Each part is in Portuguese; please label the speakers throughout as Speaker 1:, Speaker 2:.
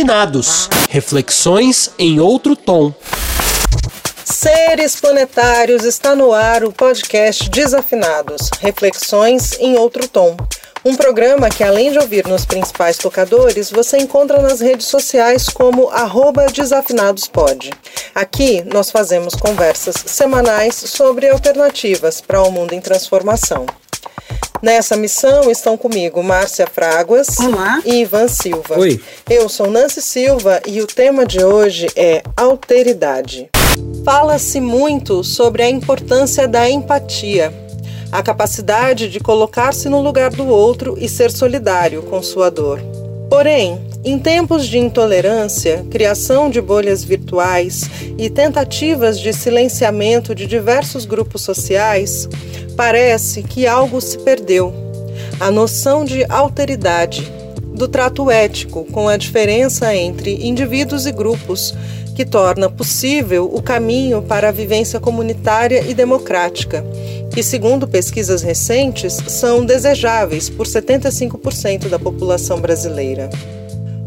Speaker 1: Desafinados. Reflexões em outro tom.
Speaker 2: Seres planetários está no ar o podcast Desafinados. Reflexões em outro tom. Um programa que, além de ouvir nos principais tocadores, você encontra nas redes sociais como @desafinadospod. Aqui nós fazemos conversas semanais sobre alternativas para o um mundo em transformação. Nessa missão estão comigo Márcia Fraguas
Speaker 3: Olá.
Speaker 2: e Ivan Silva.
Speaker 1: Oi.
Speaker 2: Eu sou Nancy Silva e o tema de hoje é alteridade. Fala-se muito sobre a importância da empatia, a capacidade de colocar-se no lugar do outro e ser solidário com sua dor. Porém, em tempos de intolerância, criação de bolhas virtuais e tentativas de silenciamento de diversos grupos sociais, parece que algo se perdeu. A noção de alteridade, do trato ético com a diferença entre indivíduos e grupos, que torna possível o caminho para a vivência comunitária e democrática, que, segundo pesquisas recentes, são desejáveis por 75% da população brasileira.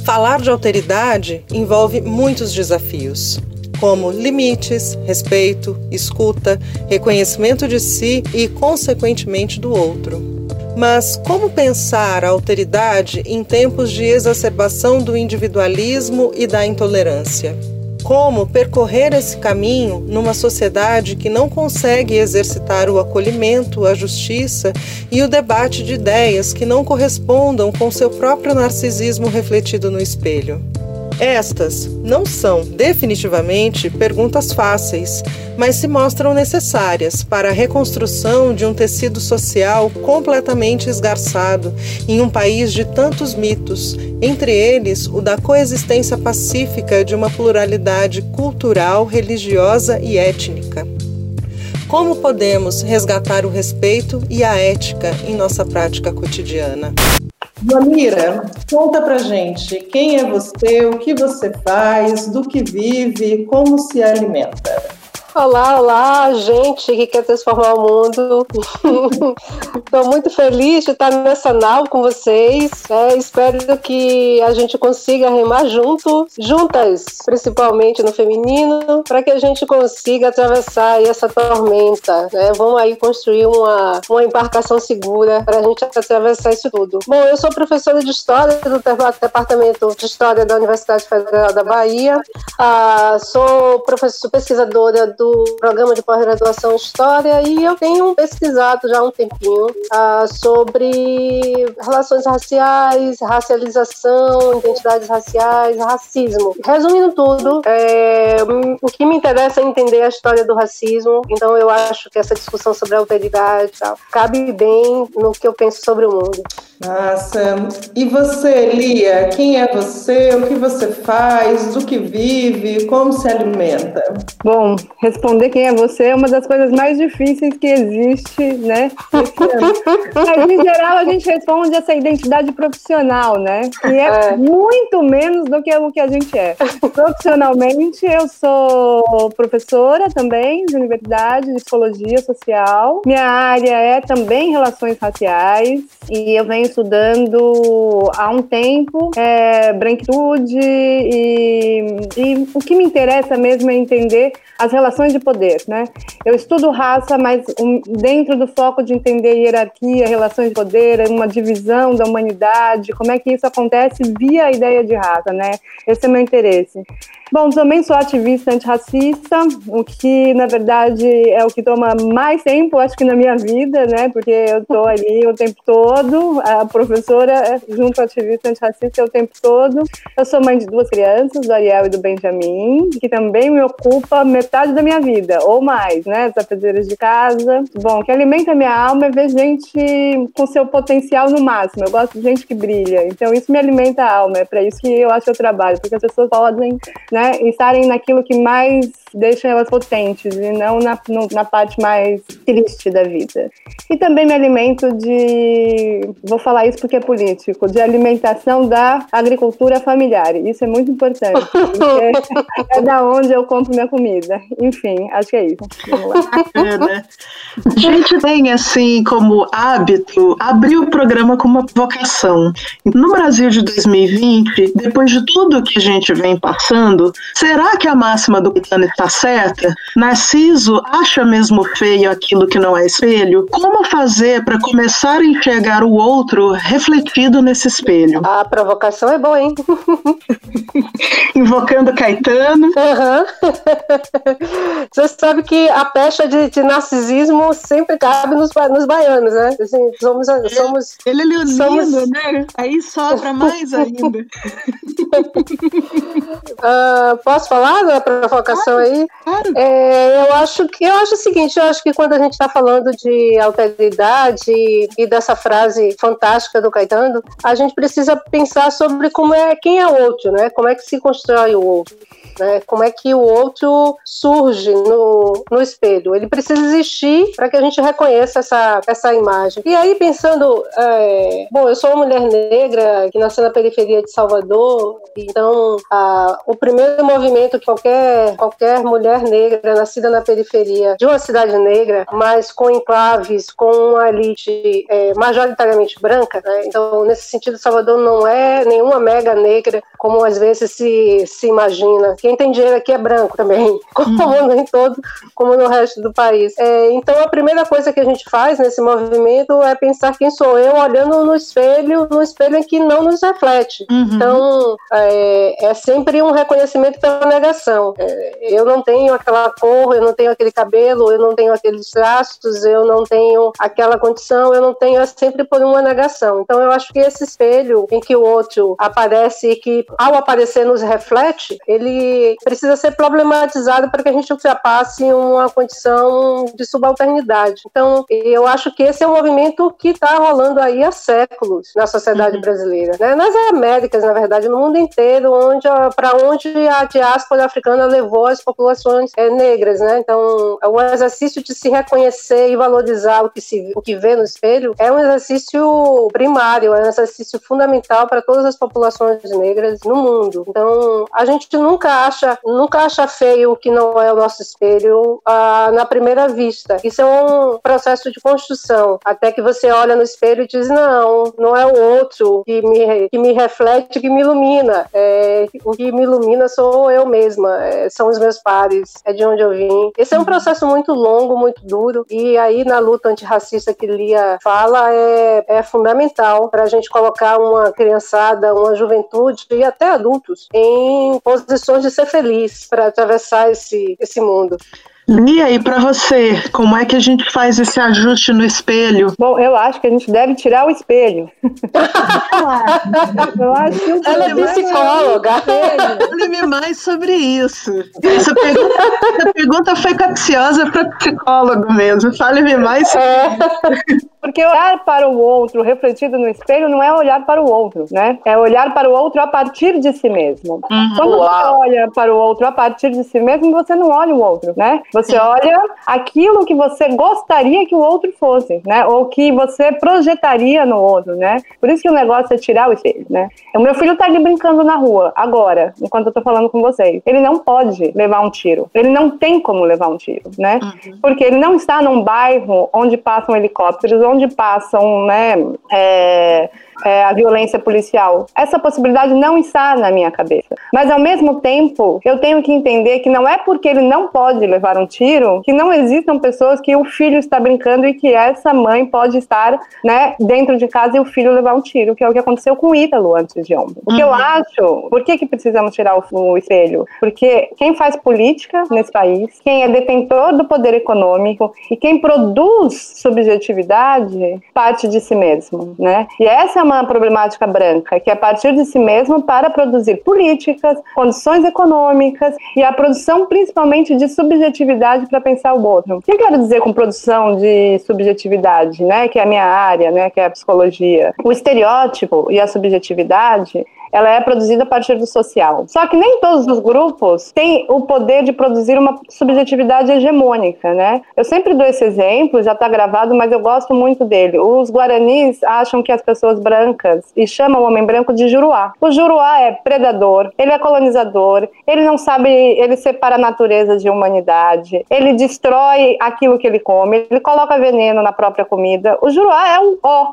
Speaker 2: Falar de alteridade envolve muitos desafios como limites, respeito, escuta, reconhecimento de si e, consequentemente, do outro. Mas como pensar a alteridade em tempos de exacerbação do individualismo e da intolerância? Como percorrer esse caminho numa sociedade que não consegue exercitar o acolhimento, a justiça e o debate de ideias que não correspondam com seu próprio narcisismo refletido no espelho? Estas não são definitivamente perguntas fáceis, mas se mostram necessárias para a reconstrução de um tecido social completamente esgarçado em um país de tantos mitos, entre eles o da coexistência pacífica de uma pluralidade cultural, religiosa e étnica. Como podemos resgatar o respeito e a ética em nossa prática cotidiana? Mamira, conta pra gente quem é você, o que você faz, do que vive, como se alimenta.
Speaker 4: Olá, olá, gente que quer transformar o mundo. Estou muito feliz de estar nessa nau com vocês. É, espero que a gente consiga remar junto, juntas, principalmente no feminino, para que a gente consiga atravessar essa tormenta. Né? Vamos aí construir uma, uma embarcação segura para a gente atravessar isso tudo. Bom, eu sou professora de História do Departamento de História da Universidade Federal da Bahia. Ah, sou professora pesquisadora do do programa de pós-graduação em História e eu tenho pesquisado já há um tempinho uh, sobre relações raciais, racialização, identidades raciais, racismo. Resumindo tudo, é, o que me interessa é entender a história do racismo, então eu acho que essa discussão sobre a alteridade tal, cabe bem no que eu penso sobre o mundo.
Speaker 2: Nossa, e você, Lia, quem é você, o que você faz, do que vive, como se alimenta?
Speaker 3: Bom, responder quem é você é uma das coisas mais difíceis que existe, né? Mas, em geral, a gente responde essa identidade profissional, né? Que é, é, muito menos do que o que a gente é. Profissionalmente, eu sou professora também de universidade, de psicologia social. Minha área é também relações raciais e eu venho estudando há um tempo é, branquitude e, e o que me interessa mesmo é entender as relações de poder, né? Eu estudo raça, mas dentro do foco de entender hierarquia, relações de poder, uma divisão da humanidade, como é que isso acontece via a ideia de raça, né? Esse é meu interesse. Bom, também sou ativista antirracista, o que na verdade é o que toma mais tempo, acho que na minha vida, né? Porque eu estou ali o tempo todo, a professora junto ao ativista antirracista o tempo todo. Eu sou mãe de duas crianças, do Ariel e do Benjamin, que também me ocupa metade da minha vida, ou mais, né? As afazeres de casa. Bom, que alimenta minha alma é ver gente com seu potencial no máximo. Eu gosto de gente que brilha, então isso me alimenta a alma, é para isso que eu acho que eu trabalho, porque as pessoas podem, né? Né, estarem naquilo que mais deixa elas potentes e não na, no, na parte mais triste da vida. E também me alimento de, vou falar isso porque é político, de alimentação da agricultura familiar. Isso é muito importante, é, é da onde eu compro minha comida. Enfim, acho que é isso.
Speaker 5: É, né? A gente tem, assim, como hábito, abrir o programa com uma vocação. No Brasil de 2020, depois de tudo que a gente vem passando, será que a máxima do Caetano está certa? Narciso acha mesmo feio aquilo que não é espelho? Como fazer para começar a enxergar o outro refletido nesse espelho?
Speaker 4: A provocação é boa, hein?
Speaker 5: Invocando Caetano.
Speaker 4: Uhum. Você sabe que a pecha de, de narcisismo sempre cabe nos, nos baianos, né? Assim, somos, somos,
Speaker 5: ele é leonino, somos... né? Aí sobra mais ainda.
Speaker 4: uh, posso falar da provocação claro, aí? Claro. É, eu acho que eu acho o seguinte, eu acho que quando a gente está falando de alteridade e dessa frase fantástica do Caetano, a gente precisa pensar sobre como é quem é o outro, né? Como é que se constrói o outro. Né? Como é que o outro surge no, no espelho? Ele precisa existir para que a gente reconheça essa, essa imagem. E aí, pensando, é, bom, eu sou uma mulher negra que nasceu na periferia de Salvador, então a, o primeiro movimento que qualquer, qualquer mulher negra nascida na periferia de uma cidade negra, mas com enclaves, com uma elite é, majoritariamente branca, né? então nesse sentido, Salvador não é nenhuma mega negra, como às vezes se, se imagina quem tem dinheiro aqui é branco também, como uhum. em todo, como no resto do país. É, então a primeira coisa que a gente faz nesse movimento é pensar quem sou eu olhando no espelho, no espelho em que não nos reflete. Uhum. Então é, é, sempre um reconhecimento pela negação. É, eu não tenho aquela cor, eu não tenho aquele cabelo, eu não tenho aqueles traços, eu não tenho aquela condição, eu não tenho é sempre por uma negação. Então eu acho que esse espelho em que o outro aparece e que ao aparecer nos reflete, ele precisa ser problematizado para que a gente ultrapasse uma condição de subalternidade. Então, eu acho que esse é um movimento que está rolando aí há séculos na sociedade uhum. brasileira, né? nas Américas, na verdade, no mundo inteiro, onde para onde a diáspora africana levou as populações é, negras, né? Então, o exercício de se reconhecer e valorizar o que se o que vê no espelho é um exercício primário, é um exercício fundamental para todas as populações negras no mundo. Então, a gente nunca acha, nunca acha feio o que não é o nosso espelho ah, na primeira vista. Isso é um processo de construção. Até que você olha no espelho e diz: não, não é o outro que me, que me reflete, que me ilumina. É, o que me ilumina sou eu mesma, é, são os meus pares, é de onde eu vim. Esse é um processo muito longo, muito duro. E aí, na luta antirracista que Lia fala, é, é fundamental para a gente colocar uma criançada, uma juventude e até adultos em posições de ser feliz para atravessar esse, esse mundo.
Speaker 5: Lia, e para você, como é que a gente faz esse ajuste no espelho?
Speaker 3: Bom, eu acho que a gente deve tirar o espelho.
Speaker 4: eu acho que Ela é psicóloga.
Speaker 5: Fale-me mais sobre isso. Essa pergunta, essa pergunta foi capciosa para psicólogo mesmo. Fale-me mais sobre é. isso.
Speaker 3: Porque olhar para o outro refletido no espelho não é olhar para o outro, né? É olhar para o outro a partir de si mesmo. Uhum. Quando você olha para o outro a partir de si mesmo, você não olha o outro, né? Você olha aquilo que você gostaria que o outro fosse, né? Ou que você projetaria no outro, né? Por isso que o negócio é tirar o espelho, né? O meu filho tá ali brincando na rua, agora, enquanto eu tô falando com vocês. Ele não pode levar um tiro. Ele não tem como levar um tiro, né? Uhum. Porque ele não está num bairro onde passam helicópteros, onde passam, né, é, é, a violência policial. Essa possibilidade não está na minha cabeça. Mas, ao mesmo tempo, eu tenho que entender que não é porque ele não pode levar um tiro que não existam pessoas que o filho está brincando e que essa mãe pode estar né, dentro de casa e o filho levar um tiro, que é o que aconteceu com o Ítalo antes de ontem. O que uhum. eu acho, por que, que precisamos tirar o, o espelho? Porque quem faz política nesse país, quem é detentor do poder econômico e quem produz subjetividade parte de si mesmo, né? E essa é uma problemática branca, que é a partir de si mesmo para produzir políticas, condições econômicas e a produção principalmente de subjetividade para pensar o outro. O que eu quero dizer com produção de subjetividade, né, que é a minha área, né, que é a psicologia? O estereótipo e a subjetividade ela é produzida a partir do social. Só que nem todos os grupos têm o poder de produzir uma subjetividade hegemônica, né? Eu sempre dou esse exemplo, já está gravado, mas eu gosto muito dele. Os guaranis acham que as pessoas brancas e chamam o homem branco de juruá. O juruá é predador, ele é colonizador, ele não sabe, ele separa a natureza de humanidade, ele destrói aquilo que ele come, ele coloca veneno na própria comida. O juruá é um ó.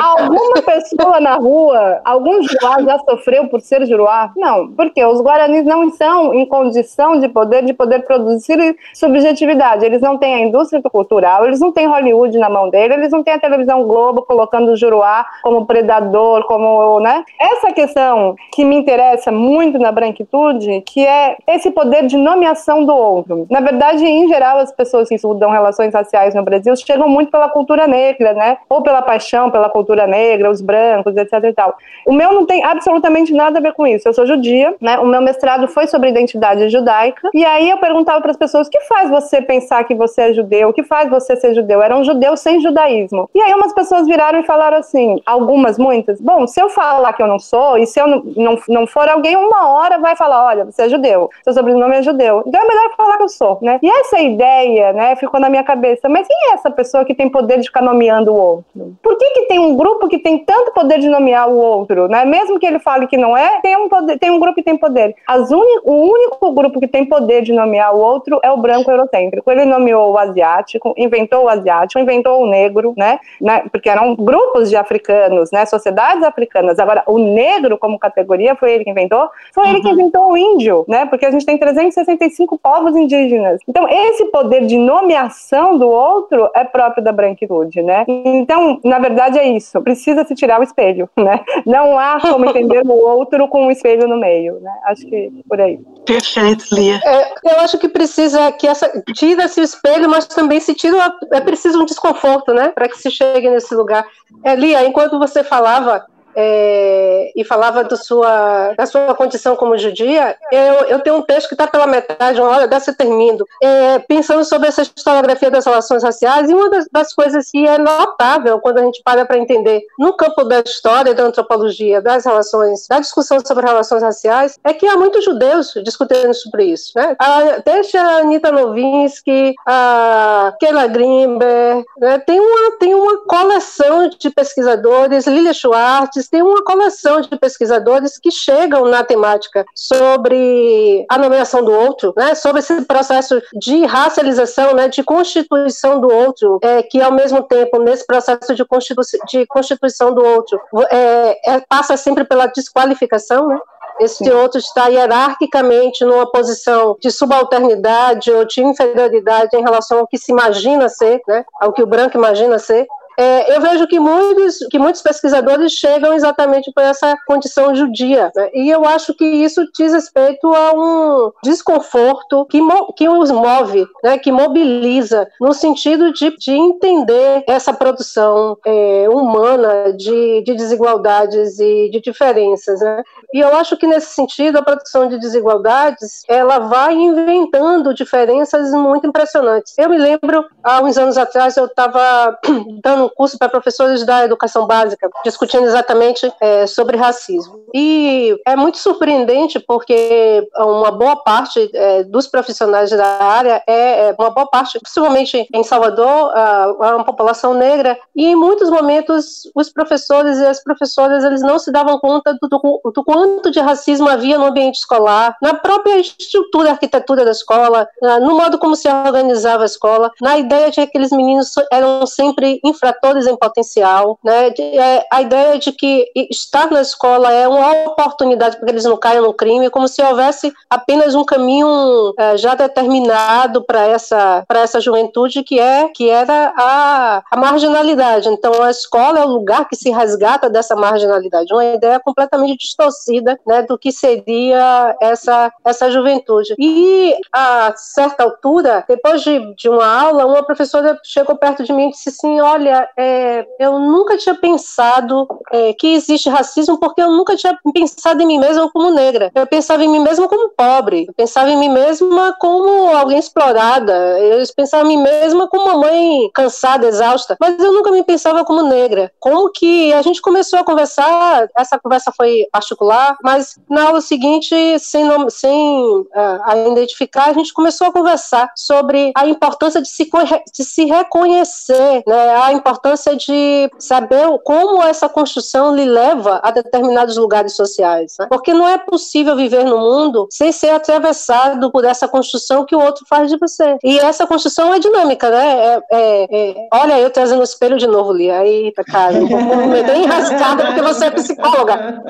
Speaker 3: Alguma pessoa na rua, algum juruá já sofreu por ser juruá? Não, porque os guaranis não estão em condição de poder de poder produzir subjetividade. Eles não têm a indústria cultural, eles não têm Hollywood na mão dele, eles não têm a televisão Globo colocando o juruá como predador, como, né? Essa questão que me interessa muito na branquitude, que é esse poder de nomeação do outro. Na verdade, em geral, as pessoas que estudam relações raciais no Brasil chegam muito pela cultura negra, né? Ou pela paixão pela cultura negra, os brancos, etc e tal. O meu não tem absolutamente nada a ver com isso. Eu sou judia, né? O meu mestrado foi sobre identidade judaica. E aí eu perguntava para as pessoas: o que faz você pensar que você é judeu? O que faz você ser judeu? Era um judeu sem judaísmo. E aí umas pessoas viraram e falaram assim: algumas, muitas. Bom, se eu falar que eu não sou, e se eu não, não, não for alguém, uma hora vai falar: olha, você é judeu, seu sobrenome é judeu. Então é melhor falar que eu sou, né? E essa ideia, né, ficou na minha cabeça. Mas quem é essa pessoa que tem poder de ficar nomeando o outro? Por que, que tem um grupo que tem tanto poder de nomear o outro, né? Mesmo que ele fale que não é, tem um, poder, tem um grupo que tem poder. As uni, o único grupo que tem poder de nomear o outro é o branco eurocêntrico. Ele nomeou o asiático, inventou o asiático, inventou o negro, né? né? Porque eram grupos de africanos, né? Sociedades africanas. Agora, o negro como categoria foi ele que inventou. Foi uhum. ele que uhum. inventou o índio, né? Porque a gente tem 365 povos indígenas. Então, esse poder de nomeação do outro é próprio da branquitude, né? Então, na verdade, é isso. Precisa se tirar o espelho, né? Não há como entender o outro com um espelho no meio, né? Acho que por aí.
Speaker 5: Perfeito, Lia.
Speaker 4: É, eu acho que precisa que essa tira-se o espelho, mas também se tira é preciso um desconforto, né, para que se chegue nesse lugar. É, Lia, enquanto você falava, é, e falava sua, da sua condição como judia, eu, eu tenho um texto que está pela metade, uma hora dessa termino, é, pensando sobre essa historiografia das relações raciais, e uma das, das coisas que é notável quando a gente para para entender no campo da história, da antropologia, das relações, da discussão sobre relações raciais, é que há muitos judeus discutindo sobre isso. Né? A, desde a Anita Novinsky, a Keila Grimber, né? tem, uma, tem uma coleção de pesquisadores, Lilia Schwartz, tem uma coleção de pesquisadores que chegam na temática sobre a nomeação do outro, né, sobre esse processo de racialização, né, de constituição do outro, é, que ao mesmo tempo, nesse processo de, constitu de constituição do outro, é, é, passa sempre pela desqualificação, né, esse Sim. outro está hierarquicamente numa posição de subalternidade ou de inferioridade em relação ao que se imagina ser, né, ao que o branco imagina ser, é, eu vejo que muitos, que muitos pesquisadores chegam exatamente por essa condição judia. Né? E eu acho que isso diz respeito a um desconforto que, que os move, né? que mobiliza, no sentido de, de entender essa produção é, humana de, de desigualdades e de diferenças. Né? E eu acho que, nesse sentido, a produção de desigualdades ela vai inventando diferenças muito impressionantes. Eu me lembro, há uns anos atrás, eu estava dando curso para professores da educação básica, discutindo exatamente é, sobre racismo. E é muito surpreendente porque uma boa parte é, dos profissionais da área é, é uma boa parte, principalmente em Salvador, a, uma população negra, e em muitos momentos os professores e as professoras eles não se davam conta do, do, do quanto de racismo havia no ambiente escolar, na própria estrutura arquitetura da escola, no modo como se organizava a escola, na ideia de que aqueles meninos eram sempre infratores atores em potencial, né? É, a ideia de que estar na escola é uma oportunidade para que eles não caiam no crime, como se houvesse apenas um caminho é, já determinado para essa para essa juventude que é que era a, a marginalidade. Então a escola é o lugar que se resgata dessa marginalidade, uma ideia completamente distorcida, né, do que seria essa essa juventude. E a certa altura, depois de, de uma aula, uma professora chegou perto de mim e disse assim, olha É, eu nunca tinha pensado é, que existe racismo porque eu nunca tinha pensado em mim mesma como negra. Eu pensava em mim mesma como pobre. Eu pensava em mim mesma como alguém explorada. Eu pensava em mim mesma como uma mãe cansada, exausta. Mas eu nunca me pensava como negra. Como que a gente começou a conversar, essa conversa foi particular, mas na aula seguinte, sem, sem uh, identificar, a gente começou a conversar sobre a importância de se, de se reconhecer, né? a importância de saber como essa construção lhe leva a determinados lugares sociais. Né? Porque não é possível viver no mundo sem ser atravessado por essa construção que o outro faz de você. E essa construção é dinâmica, né? É, é, é... Olha, eu trazendo o espelho de novo, Lia. Eita, cara, eu vou me meter enrascada porque você é psicóloga.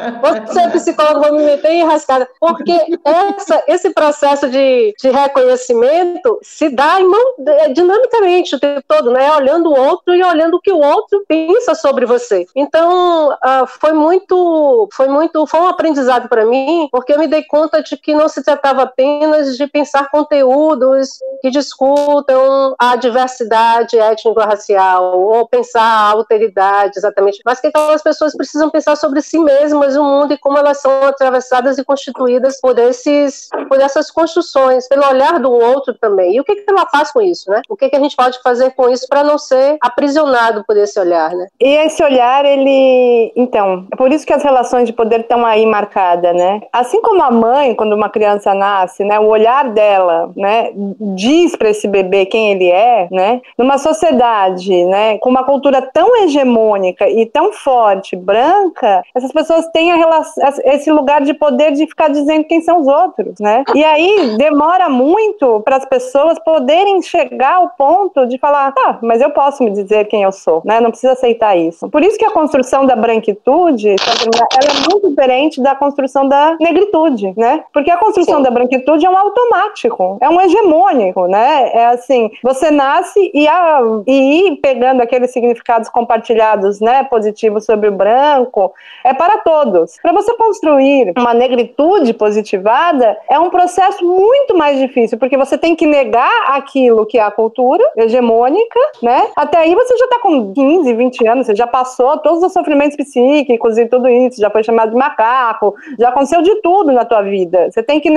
Speaker 4: Você é psicóloga, vou me meter enrascada. Porque essa, esse processo de, de reconhecimento se dá em mão, é, dinamicamente o tempo todo, né? Olhando o outro e olhando o que o outro pensa sobre você. Então, uh, foi muito, foi muito, foi um aprendizado para mim, porque eu me dei conta de que não se tratava apenas de pensar conteúdos que discutam a diversidade étnico-racial ou pensar a alteridade, exatamente, mas que aquelas pessoas precisam pensar sobre si mesmas, o mundo e como elas são atravessadas e constituídas por esses, por essas construções, pelo olhar do outro também. E o que, que ela faz com isso, né? O que, que a gente pode fazer com isso para não ser aprisionado por esse olhar, né?
Speaker 3: E esse olhar, ele, então, é por isso que as relações de poder estão aí marcadas, né? Assim como a mãe, quando uma criança nasce, né, o olhar dela, né, diz para esse bebê quem ele é, né? Numa sociedade, né, com uma cultura tão hegemônica e tão forte, branca, essas pessoas têm relação, esse lugar de poder de ficar dizendo quem são os outros, né? E aí demora muito para as pessoas poderem chegar ao ponto de falar, tá, mas eu posso me dizer quem eu sou, né? Não precisa aceitar isso. Por isso que a construção da branquitude, ela é muito diferente da construção da negritude, né? Porque a construção Sim. da branquitude é um automático, é um hegemônico, né? É assim, você nasce e, a, e ir pegando aqueles significados compartilhados, né, positivos sobre o branco, é para todos. Para você construir uma negritude positivada, é um processo muito mais difícil, porque você tem que negar aquilo que é a cultura hegemônica, né? Até aí você já está com 15, 20 anos, você já passou todos os sofrimentos psíquicos e tudo isso, já foi chamado de macaco, já aconteceu de tudo na tua vida. Você tem que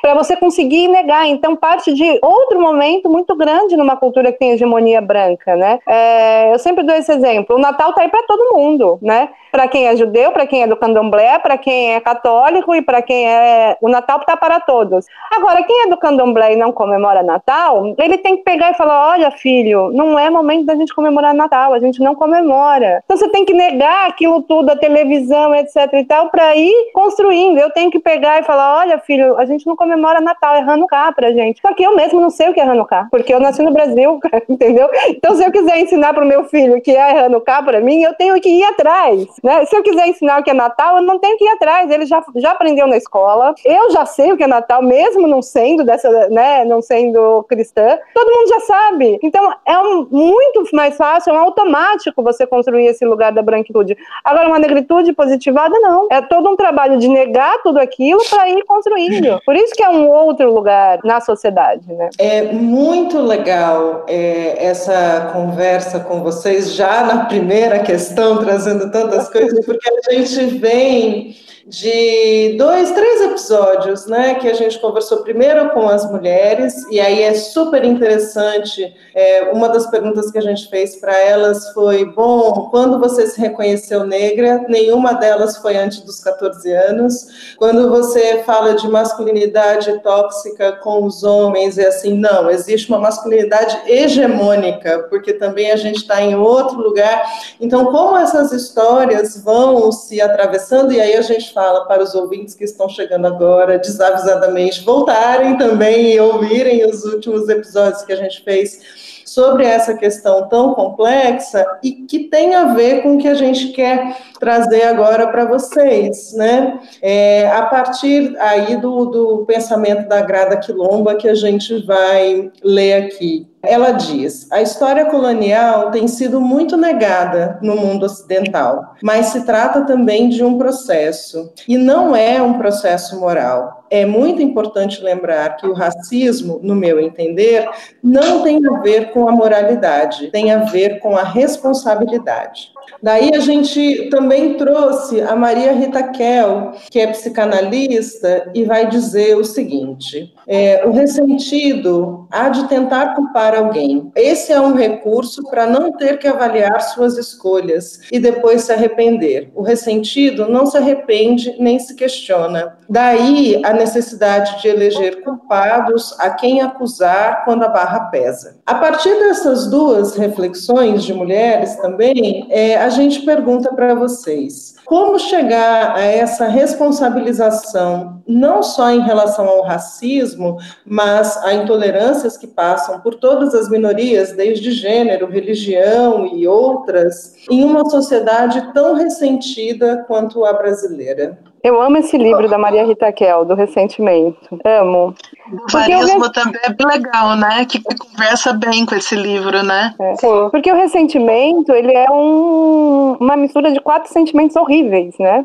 Speaker 3: para você conseguir negar. Então parte de outro momento muito grande numa cultura que tem hegemonia branca, né? É, eu sempre dou esse exemplo. O Natal tá aí para todo mundo, né? Para quem é judeu, para quem é do candomblé, para quem é católico e para quem é o Natal tá para todos. Agora quem é do candomblé e não comemora Natal, ele tem que pegar e falar: olha, filho, não é momento da gente comemorar Natal, a gente não comemora. Então você tem que negar aquilo tudo, a televisão, etc e tal, para ir construindo. Eu tenho que pegar e falar: olha, filho, a gente não comemora Natal, é Hanukkah pra gente. Só que eu mesmo não sei o que é Hanukkah, porque eu nasci no Brasil, entendeu? Então se eu quiser ensinar pro meu filho que é Hanukkah para mim, eu tenho que ir atrás, né? Se eu quiser ensinar o que é Natal, eu não tenho que ir atrás. Ele já, já aprendeu na escola. Eu já sei o que é Natal, mesmo não sendo dessa, né, não sendo cristã. Todo mundo já sabe. Então é um, muito mais fácil, é um automático você construir esse lugar da branquitude. Agora uma negritude positivada não. É todo um trabalho de negar tudo aquilo para ir construindo. Por isso que é um outro lugar na sociedade, né?
Speaker 2: É muito legal é, essa conversa com vocês já na primeira questão, trazendo tantas coisas, porque a gente vem de dois, três episódios, né, que a gente conversou primeiro com as mulheres, e aí é super interessante. É, uma das perguntas que a gente fez para elas foi: bom, quando você se reconheceu negra? Nenhuma delas foi antes dos 14 anos. Quando você fala de masculinidade tóxica com os homens, é assim: não, existe uma masculinidade hegemônica, porque também a gente está em outro lugar. Então, como essas histórias vão se atravessando, e aí a gente fala para os ouvintes que estão chegando agora, desavisadamente, voltarem também e ouvirem os últimos episódios que a gente fez sobre essa questão tão complexa e que tem a ver com o que a gente quer trazer agora para vocês, né? É, a partir aí do, do pensamento da Grada Quilomba que a gente vai ler aqui. Ela diz: a história colonial tem sido muito negada no mundo ocidental, mas se trata também de um processo, e não é um processo moral. É muito importante lembrar que o racismo, no meu entender, não tem a ver com a moralidade, tem a ver com a responsabilidade. Daí a gente também trouxe a Maria Rita Kell, que é psicanalista, e vai dizer o seguinte: é, o ressentido há de tentar culpar alguém. Esse é um recurso para não ter que avaliar suas escolhas e depois se arrepender. O ressentido não se arrepende nem se questiona. Daí a necessidade de eleger culpados a quem acusar quando a barra pesa. A partir dessas duas reflexões de mulheres também, é, a gente pergunta para vocês: como chegar a essa responsabilização, não só em relação ao racismo, mas a intolerâncias que passam por todas as minorias, desde gênero, religião e outras, em uma sociedade tão ressentida quanto a brasileira?
Speaker 3: Eu amo esse livro da Maria Rita Kel, do Ressentimento. Amo.
Speaker 5: O varismo também é legal, né? Que conversa bem com esse livro, né?
Speaker 3: É. Sim. Porque o ressentimento, ele é um, uma mistura de quatro sentimentos horríveis, né?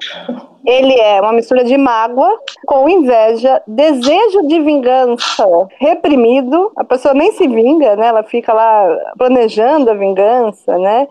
Speaker 3: Ele é uma mistura de mágoa com inveja, desejo de vingança reprimido. A pessoa nem se vinga, né? Ela fica lá planejando a vingança, né?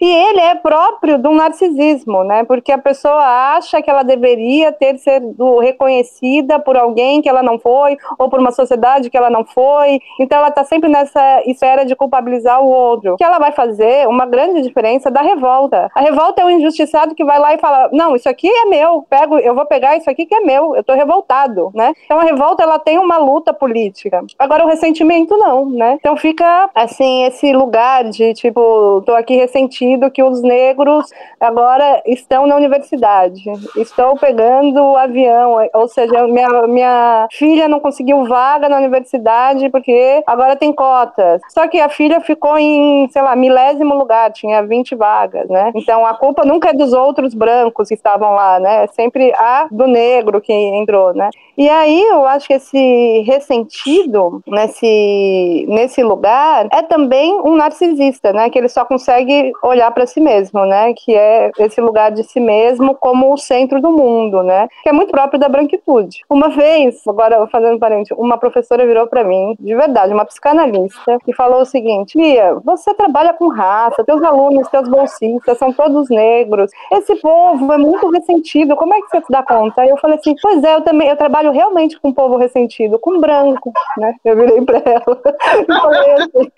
Speaker 3: E ele é próprio do narcisismo, né? Porque a pessoa acha que ela deveria ter sido reconhecida por alguém que ela não foi, ou por uma sociedade que ela não foi. Então ela está sempre nessa esfera de culpabilizar o outro. Que ela vai fazer uma grande diferença da revolta. A revolta é o injustiçado que vai lá e fala: "Não, isso aqui é meu. Pego, eu vou pegar isso aqui que é meu. Eu estou revoltado", né? Então a revolta ela tem uma luta política. Agora o ressentimento não, né? Então fica assim esse lugar de tipo, tô aqui ressentido sentido que os negros agora estão na universidade, estão pegando o avião, ou seja, minha, minha filha não conseguiu vaga na universidade porque agora tem cotas. Só que a filha ficou em, sei lá, milésimo lugar, tinha 20 vagas, né? Então a culpa nunca é dos outros brancos que estavam lá, né? É sempre a do negro que entrou, né? E aí eu acho que esse ressentido nesse, nesse lugar é também um narcisista, né? Que ele só consegue olhar para si mesmo, né? Que é esse lugar de si mesmo como o centro do mundo, né? Que é muito próprio da branquitude. Uma vez, agora fazendo parente, uma professora virou para mim, de verdade, uma psicanalista, e falou o seguinte: Lia, você trabalha com raça, teus alunos, teus bolsistas são todos negros. Esse povo é muito ressentido. Como é que você se dá conta? Aí eu falei assim: Pois é, eu também eu trabalho realmente com povo ressentido, com branco, né? Eu virei para ela e falei assim,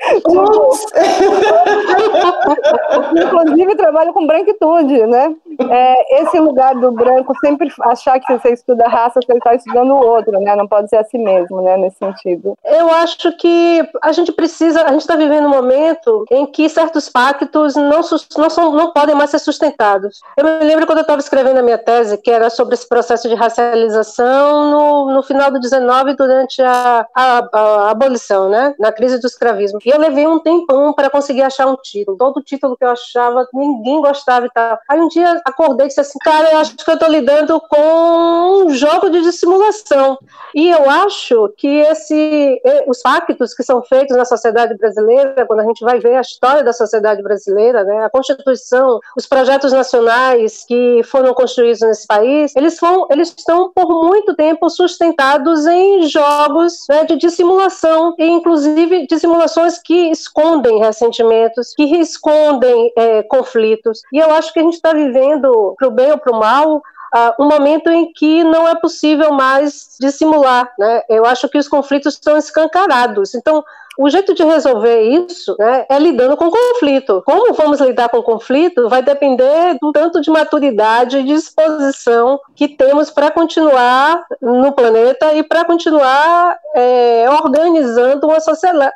Speaker 3: trabalho com branquitude, né? É, esse lugar do branco sempre achar que você estuda raça, você está estudando o outro, né? Não pode ser assim mesmo, né? Nesse sentido.
Speaker 4: Eu acho que a gente precisa, a gente está vivendo um momento em que certos pactos não, não, são, não podem mais ser sustentados. Eu me lembro quando eu estava escrevendo a minha tese, que era sobre esse processo de racialização no, no final do 19, durante a, a, a, abolição, né? Na crise do escravismo. E eu levei um tempão para conseguir achar um título. Todo título que eu achava, ninguém gostava e tal. Aí um dia acordei e disse assim, cara, eu acho que eu estou lidando com um jogo de dissimulação. E eu acho que esse, os pactos que são feitos na sociedade brasileira, quando a gente vai ver a história da sociedade brasileira, né? A Constituição, os projetos nacionais que foram construídos nesse país, eles, foram, eles estão por muito tempo sustentados em jogos né, de dissimulação, e inclusive dissimulações que escondem ressentimentos, que escondem é, conflitos. E eu acho que a gente está vivendo, para o bem ou para o mal, Uh, um momento em que não é possível mais dissimular. Né? Eu acho que os conflitos estão escancarados. Então, o jeito de resolver isso né, é lidando com conflito. Como vamos lidar com conflito vai depender do tanto de maturidade e disposição que temos para continuar no planeta e para continuar é, organizando uma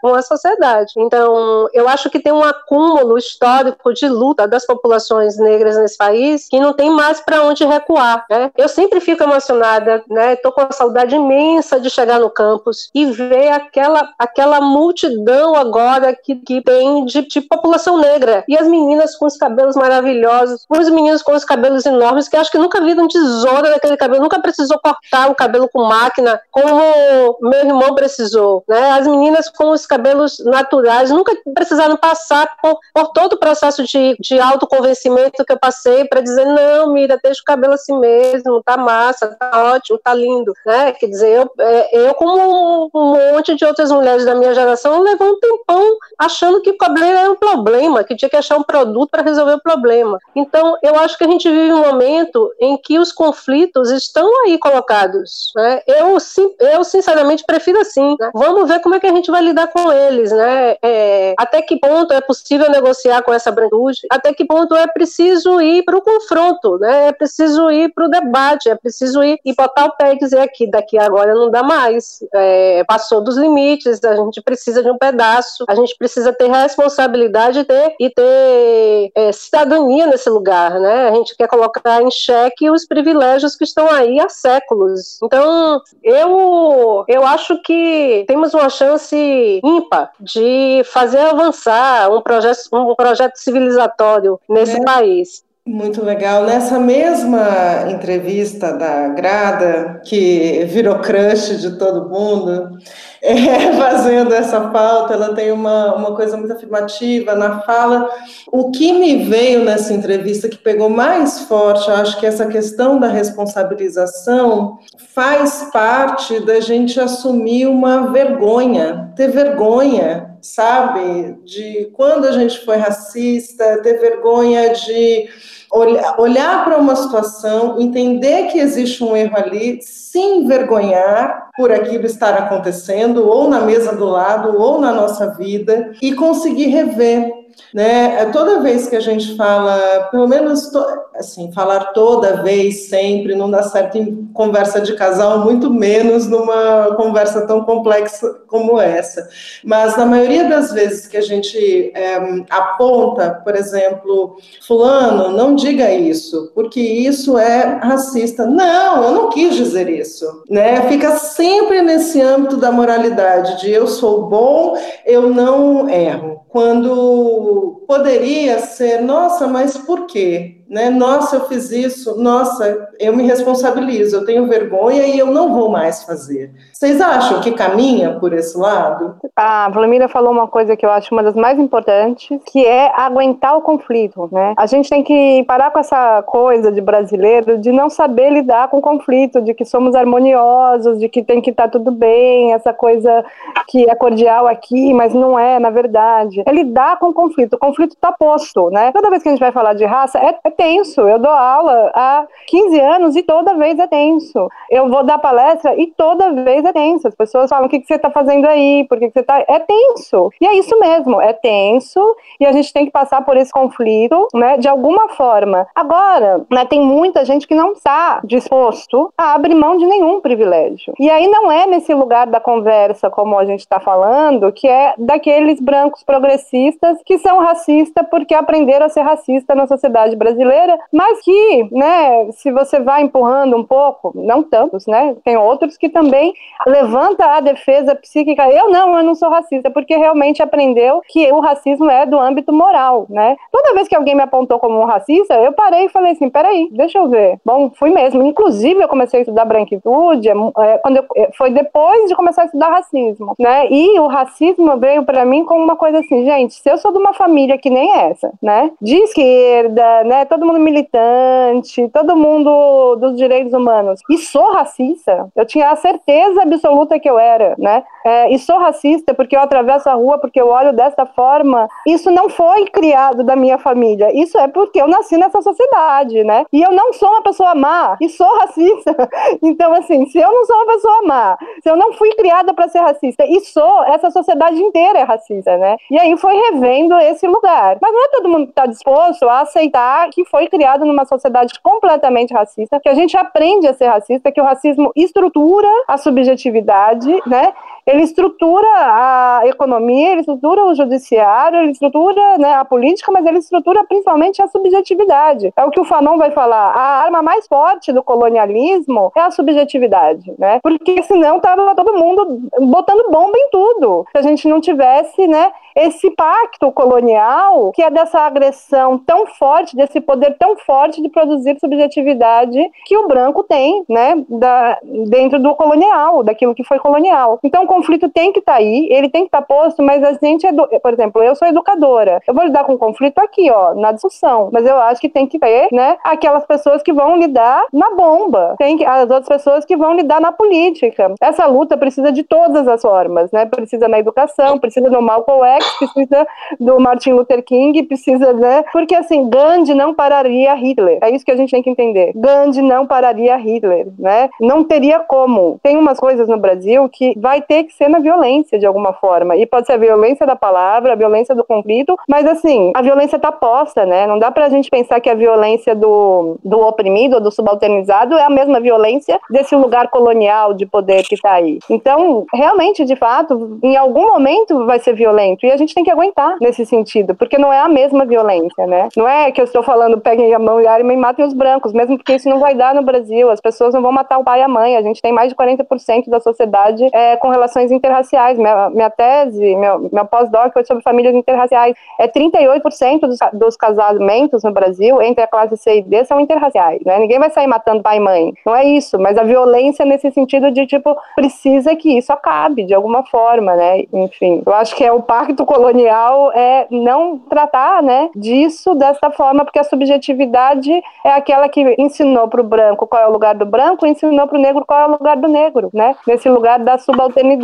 Speaker 4: uma sociedade. Então, eu acho que tem um acúmulo histórico de luta das populações negras nesse país que não tem mais para onde recuar. Né? Eu sempre fico emocionada, né? Estou com uma saudade imensa de chegar no campus e ver aquela, aquela multidão multidão agora que, que tem de, de população negra. E as meninas com os cabelos maravilhosos, os meninos com os cabelos enormes, que acho que nunca viram tesoura daquele cabelo, nunca precisou cortar o cabelo com máquina, como meu irmão precisou. Né? As meninas com os cabelos naturais nunca precisaram passar por, por todo o processo de, de autoconvencimento que eu passei para dizer: não, Mira, deixa o cabelo assim mesmo, tá massa, tá ótimo, tá lindo. Né? Quer dizer, eu, é, eu como um monte de outras mulheres da minha geração, levou um tempão achando que o cabelo era um problema, que tinha que achar um produto para resolver o problema. Então, eu acho que a gente vive um momento em que os conflitos estão aí colocados. Né? Eu, eu, sinceramente, prefiro assim. Né? Vamos ver como é que a gente vai lidar com eles. Né? É, até que ponto é possível negociar com essa branquitude? Até que ponto é preciso ir para o confronto? Né? É preciso ir para o debate, é preciso ir e botar o pé e dizer aqui, daqui agora não dá mais. É, passou dos limites, a gente precisa de um pedaço, a gente precisa ter responsabilidade e ter, e ter é, cidadania nesse lugar. Né? A gente quer colocar em xeque os privilégios que estão aí há séculos. Então, eu, eu acho que temos uma chance ímpar de fazer avançar um projeto, um projeto civilizatório nesse é. país.
Speaker 2: Muito legal. Nessa mesma entrevista da Grada, que virou crush de todo mundo, é, fazendo essa pauta, ela tem uma, uma coisa muito afirmativa na fala. O que me veio nessa entrevista que pegou mais forte, acho que essa questão da responsabilização faz parte da gente assumir uma vergonha, ter vergonha sabe? De quando a gente foi racista, ter vergonha de olhar, olhar para uma situação, entender que existe um erro ali, se envergonhar por aquilo estar acontecendo, ou na mesa do lado, ou na nossa vida, e conseguir rever né? É, toda vez que a gente fala, pelo menos assim, falar toda vez, sempre, não dá certo em conversa de casal, muito menos numa conversa tão complexa como essa. Mas na maioria das vezes que a gente é, aponta, por exemplo, fulano, não diga isso, porque isso é racista. Não, eu não quis dizer isso, né? Fica sempre nesse âmbito da moralidade de eu sou bom, eu não erro quando poderia ser, nossa, mas por quê? Né? Nossa, eu fiz isso, nossa, eu me responsabilizo, eu tenho vergonha e eu não vou mais fazer. Vocês acham que caminha por esse lado?
Speaker 3: A Vlamira falou uma coisa que eu acho uma das mais importantes, que é aguentar o conflito, né? A gente tem que parar com essa coisa de brasileiro de não saber lidar com o conflito, de que somos harmoniosos, de que tem que estar tá tudo bem, essa coisa que é cordial aqui, mas não é, na verdade. É lidar com o conflito. O conflito está posto, né? Toda vez que a gente vai falar de raça, é, é tenso. Eu dou aula há 15 anos e toda vez é tenso. Eu vou dar palestra e toda vez é tenso. As pessoas falam: o que, que você está fazendo aí? Por que, que você está. É tenso. E é isso mesmo, é tenso e a gente tem que passar por esse conflito, né, de alguma forma. Agora, né, tem muita gente que não está disposto a abrir mão de nenhum privilégio. E aí não é nesse lugar da conversa, como a gente está falando, que é daqueles brancos progressistas que são racistas porque aprenderam a ser racista na sociedade brasileira brasileira, mas que, né, se você vai empurrando um pouco, não tantos, né, tem outros que também levanta a defesa psíquica. Eu não, eu não sou racista, porque realmente aprendeu que o racismo é do âmbito moral, né? Toda vez que alguém me apontou como um racista, eu parei e falei assim, peraí, deixa eu ver. Bom, fui mesmo. Inclusive, eu comecei a estudar branquitude, é, é quando eu, é, foi depois de começar a estudar racismo, né? E o racismo veio para mim como uma coisa assim, gente, se eu sou de uma família que nem essa, né? Esquerda, né? Todo mundo militante, todo mundo dos direitos humanos, e sou racista, eu tinha a certeza absoluta que eu era, né? É, e sou racista porque eu atravesso a rua, porque eu olho dessa forma. Isso não foi criado da minha família, isso é porque eu nasci nessa sociedade, né? E eu não sou uma pessoa má, e sou racista. Então, assim, se eu não sou uma pessoa má, se eu não fui criada para ser racista, e sou, essa sociedade inteira é racista, né? E aí foi revendo esse lugar. Mas não é todo mundo que está disposto a aceitar que foi criado numa sociedade completamente racista, que a gente aprende a ser racista, que o racismo estrutura a subjetividade, né? Ele estrutura a economia, ele estrutura o judiciário, ele estrutura né, a política, mas ele estrutura principalmente a subjetividade. É o que o Fanon vai falar. A arma mais forte do colonialismo é a subjetividade, né? Porque senão tava todo mundo botando bomba em tudo. Se a gente não tivesse, né, esse pacto colonial, que é dessa agressão tão forte, desse poder tão forte de produzir subjetividade que o branco tem, né, da, dentro do colonial, daquilo que foi colonial. Então, conflito tem que estar tá aí, ele tem que estar tá posto, mas a gente, é por exemplo, eu sou educadora, eu vou lidar com o conflito aqui, ó, na discussão, mas eu acho que tem que ter, né, aquelas pessoas que vão lidar na bomba, tem que, as outras pessoas que vão lidar na política. Essa luta precisa de todas as formas, né, precisa na educação, precisa no Malcolm X, precisa do Martin Luther King, precisa, né? Porque assim, Gandhi não pararia Hitler. É isso que a gente tem que entender. Gandhi não pararia Hitler, né? Não teria como. Tem umas coisas no Brasil que vai ter que ser na violência de alguma forma. E pode ser a violência da palavra, a violência do conflito, mas assim, a violência tá posta, né? Não dá pra gente pensar que a violência do, do oprimido ou do subalternizado é a mesma violência desse lugar colonial de poder que tá aí. Então, realmente, de fato, em algum momento vai ser violento. E a gente tem que aguentar nesse sentido, porque não é a mesma violência, né? Não é que eu estou falando peguem a mão e arma e matem os brancos, mesmo porque isso não vai dar no Brasil. As pessoas não vão matar o pai e a mãe. A gente tem mais de 40% da sociedade é, com relações interraciais. Minha, minha tese, meu, meu pós-doc foi sobre famílias interraciais. É 38% dos, dos casamentos no Brasil entre a classe C e D são interraciais, né? Ninguém vai sair matando pai e mãe. Não é isso, mas a violência nesse sentido de tipo precisa que isso acabe de alguma forma, né? Enfim, eu acho que é o pacto colonial é não tratar, né, disso dessa forma, porque a subjetividade é aquela que ensinou para o branco qual é o lugar do branco, ensinou para o negro qual é o lugar do negro, né, nesse lugar da subalternidade,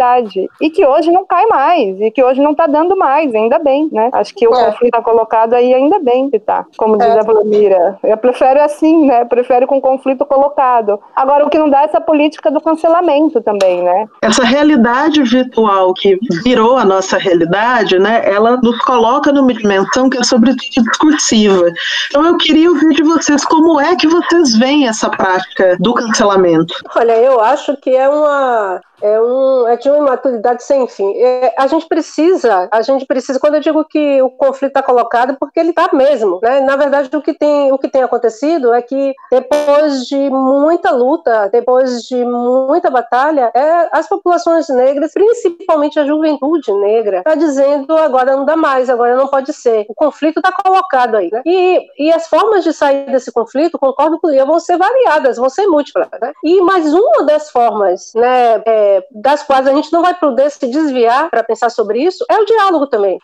Speaker 3: e que hoje não cai mais, e que hoje não está dando mais, ainda bem, né, acho que o é. conflito está colocado aí, ainda bem que tá, como diz é. a Vlamira, eu prefiro assim, né, prefiro com o conflito colocado. Agora, o que não dá é essa política do cancelamento também, né.
Speaker 5: Essa realidade virtual que virou a nossa realidade, né, ela nos coloca numa dimensão que é sobretudo discursiva. Então eu queria ouvir de vocês como é que vocês veem essa prática do cancelamento.
Speaker 4: Olha, eu acho que é uma é, um, é de uma imaturidade sem fim. É, a gente precisa, a gente precisa, quando eu digo que o conflito está colocado, porque ele está mesmo. Né? Na verdade, o que, tem, o que tem acontecido é que depois de muita luta, depois de muita batalha, é, as populações negras, principalmente a juventude negra, está dizendo agora não dá mais, agora não pode ser. O conflito está colocado aí. Né? E, e as formas de sair desse conflito, concordo com o vão ser variadas, vão ser múltiplas. Né? E mais uma das formas, né, é, das quais a gente não vai poder se desviar para pensar sobre isso, é o diálogo também.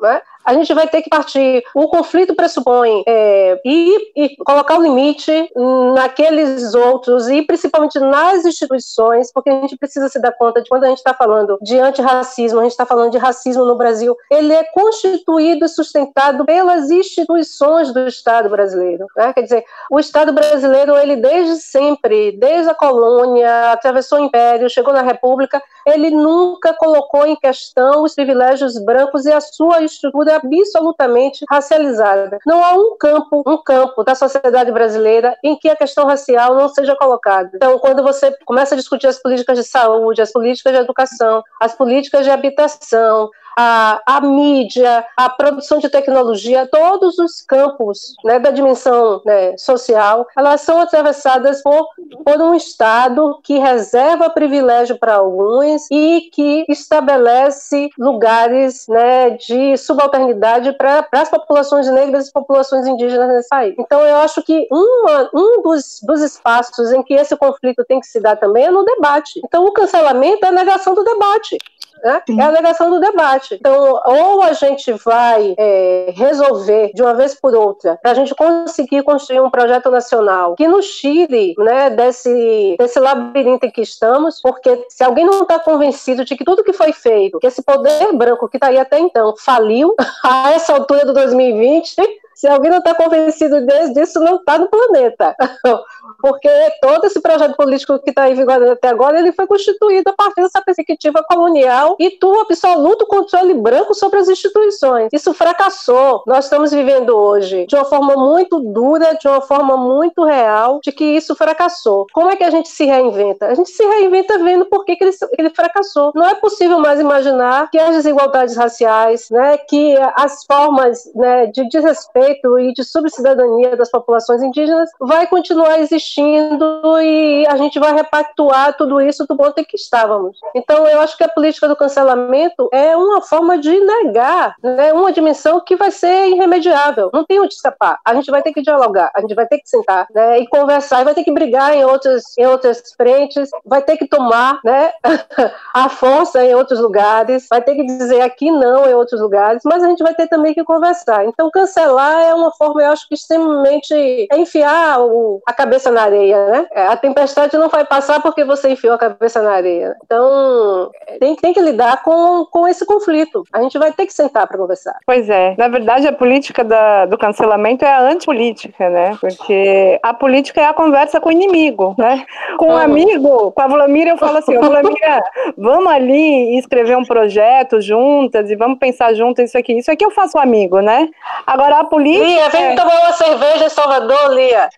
Speaker 4: Né? A gente vai ter que partir. O conflito pressupõe é, ir e colocar o limite naqueles outros e principalmente nas instituições, porque a gente precisa se dar conta de quando a gente está falando de antirracismo, a gente está falando de racismo no Brasil, ele é constituído e sustentado pelas instituições do Estado brasileiro. Né? Quer dizer, o Estado brasileiro, ele desde sempre, desde a colônia, atravessou o império, chegou na República, ele nunca colocou em questão os privilégios brancos e a sua estrutura absolutamente racializada. Não há um campo, um campo da sociedade brasileira em que a questão racial não seja colocada. Então, quando você começa a discutir as políticas de saúde, as políticas de educação, as políticas de habitação, a, a mídia, a produção de tecnologia, todos os campos né, da dimensão né, social, elas são atravessadas por, por um Estado que reserva privilégio para alguns e que estabelece lugares né, de subalternidade para as populações negras e populações indígenas nesse país. Então, eu acho que uma, um dos, dos espaços em que esse conflito tem que se dar também é no debate. Então, o cancelamento é a negação do debate né? é a negação do debate. Então, ou a gente vai é, resolver de uma vez por outra, para a gente conseguir construir um projeto nacional que nos tire né, desse, desse labirinto em que estamos, porque se alguém não está convencido de que tudo que foi feito, que esse poder branco que está aí até então faliu, a essa altura do 2020, Se alguém não está convencido disso, não está no planeta. Porque todo esse projeto político que está em vigor até agora, ele foi constituído a partir dessa perspectiva colonial e do absoluto controle branco sobre as instituições. Isso fracassou. Nós estamos vivendo hoje de uma forma muito dura, de uma forma muito real, de que isso fracassou. Como é que a gente se reinventa? A gente se reinventa vendo por que, que ele, ele fracassou. Não é possível mais imaginar que as desigualdades raciais, né, que as formas né, de desrespeito e de subcidadania das populações indígenas vai continuar existindo e a gente vai repactuar tudo isso do ponto em que estávamos. Então, eu acho que a política do cancelamento é uma forma de negar né, uma dimensão que vai ser irremediável. Não tem onde escapar. A gente vai ter que dialogar, a gente vai ter que sentar né, e conversar, e vai ter que brigar em outras, em outras frentes, vai ter que tomar né, a força em outros lugares, vai ter que dizer aqui não em outros lugares, mas a gente vai ter também que conversar. Então, cancelar é uma forma, eu acho que extremamente é enfiar o, a cabeça na areia, né? É, a tempestade não vai passar porque você enfiou a cabeça na areia. Então, tem, tem que lidar com, com esse conflito. A gente vai ter que sentar para conversar.
Speaker 3: Pois é. Na verdade, a política da, do cancelamento é a antipolítica, né? Porque a política é a conversa com o inimigo, né? Com um amigo, com a Vlamira, eu falo assim, Vlamira, vamos ali escrever um projeto juntas e vamos pensar juntas isso aqui. Isso aqui eu faço amigo, né? Agora a política...
Speaker 4: Lia, vem é... tomar uma cerveja em Salvador, Lia.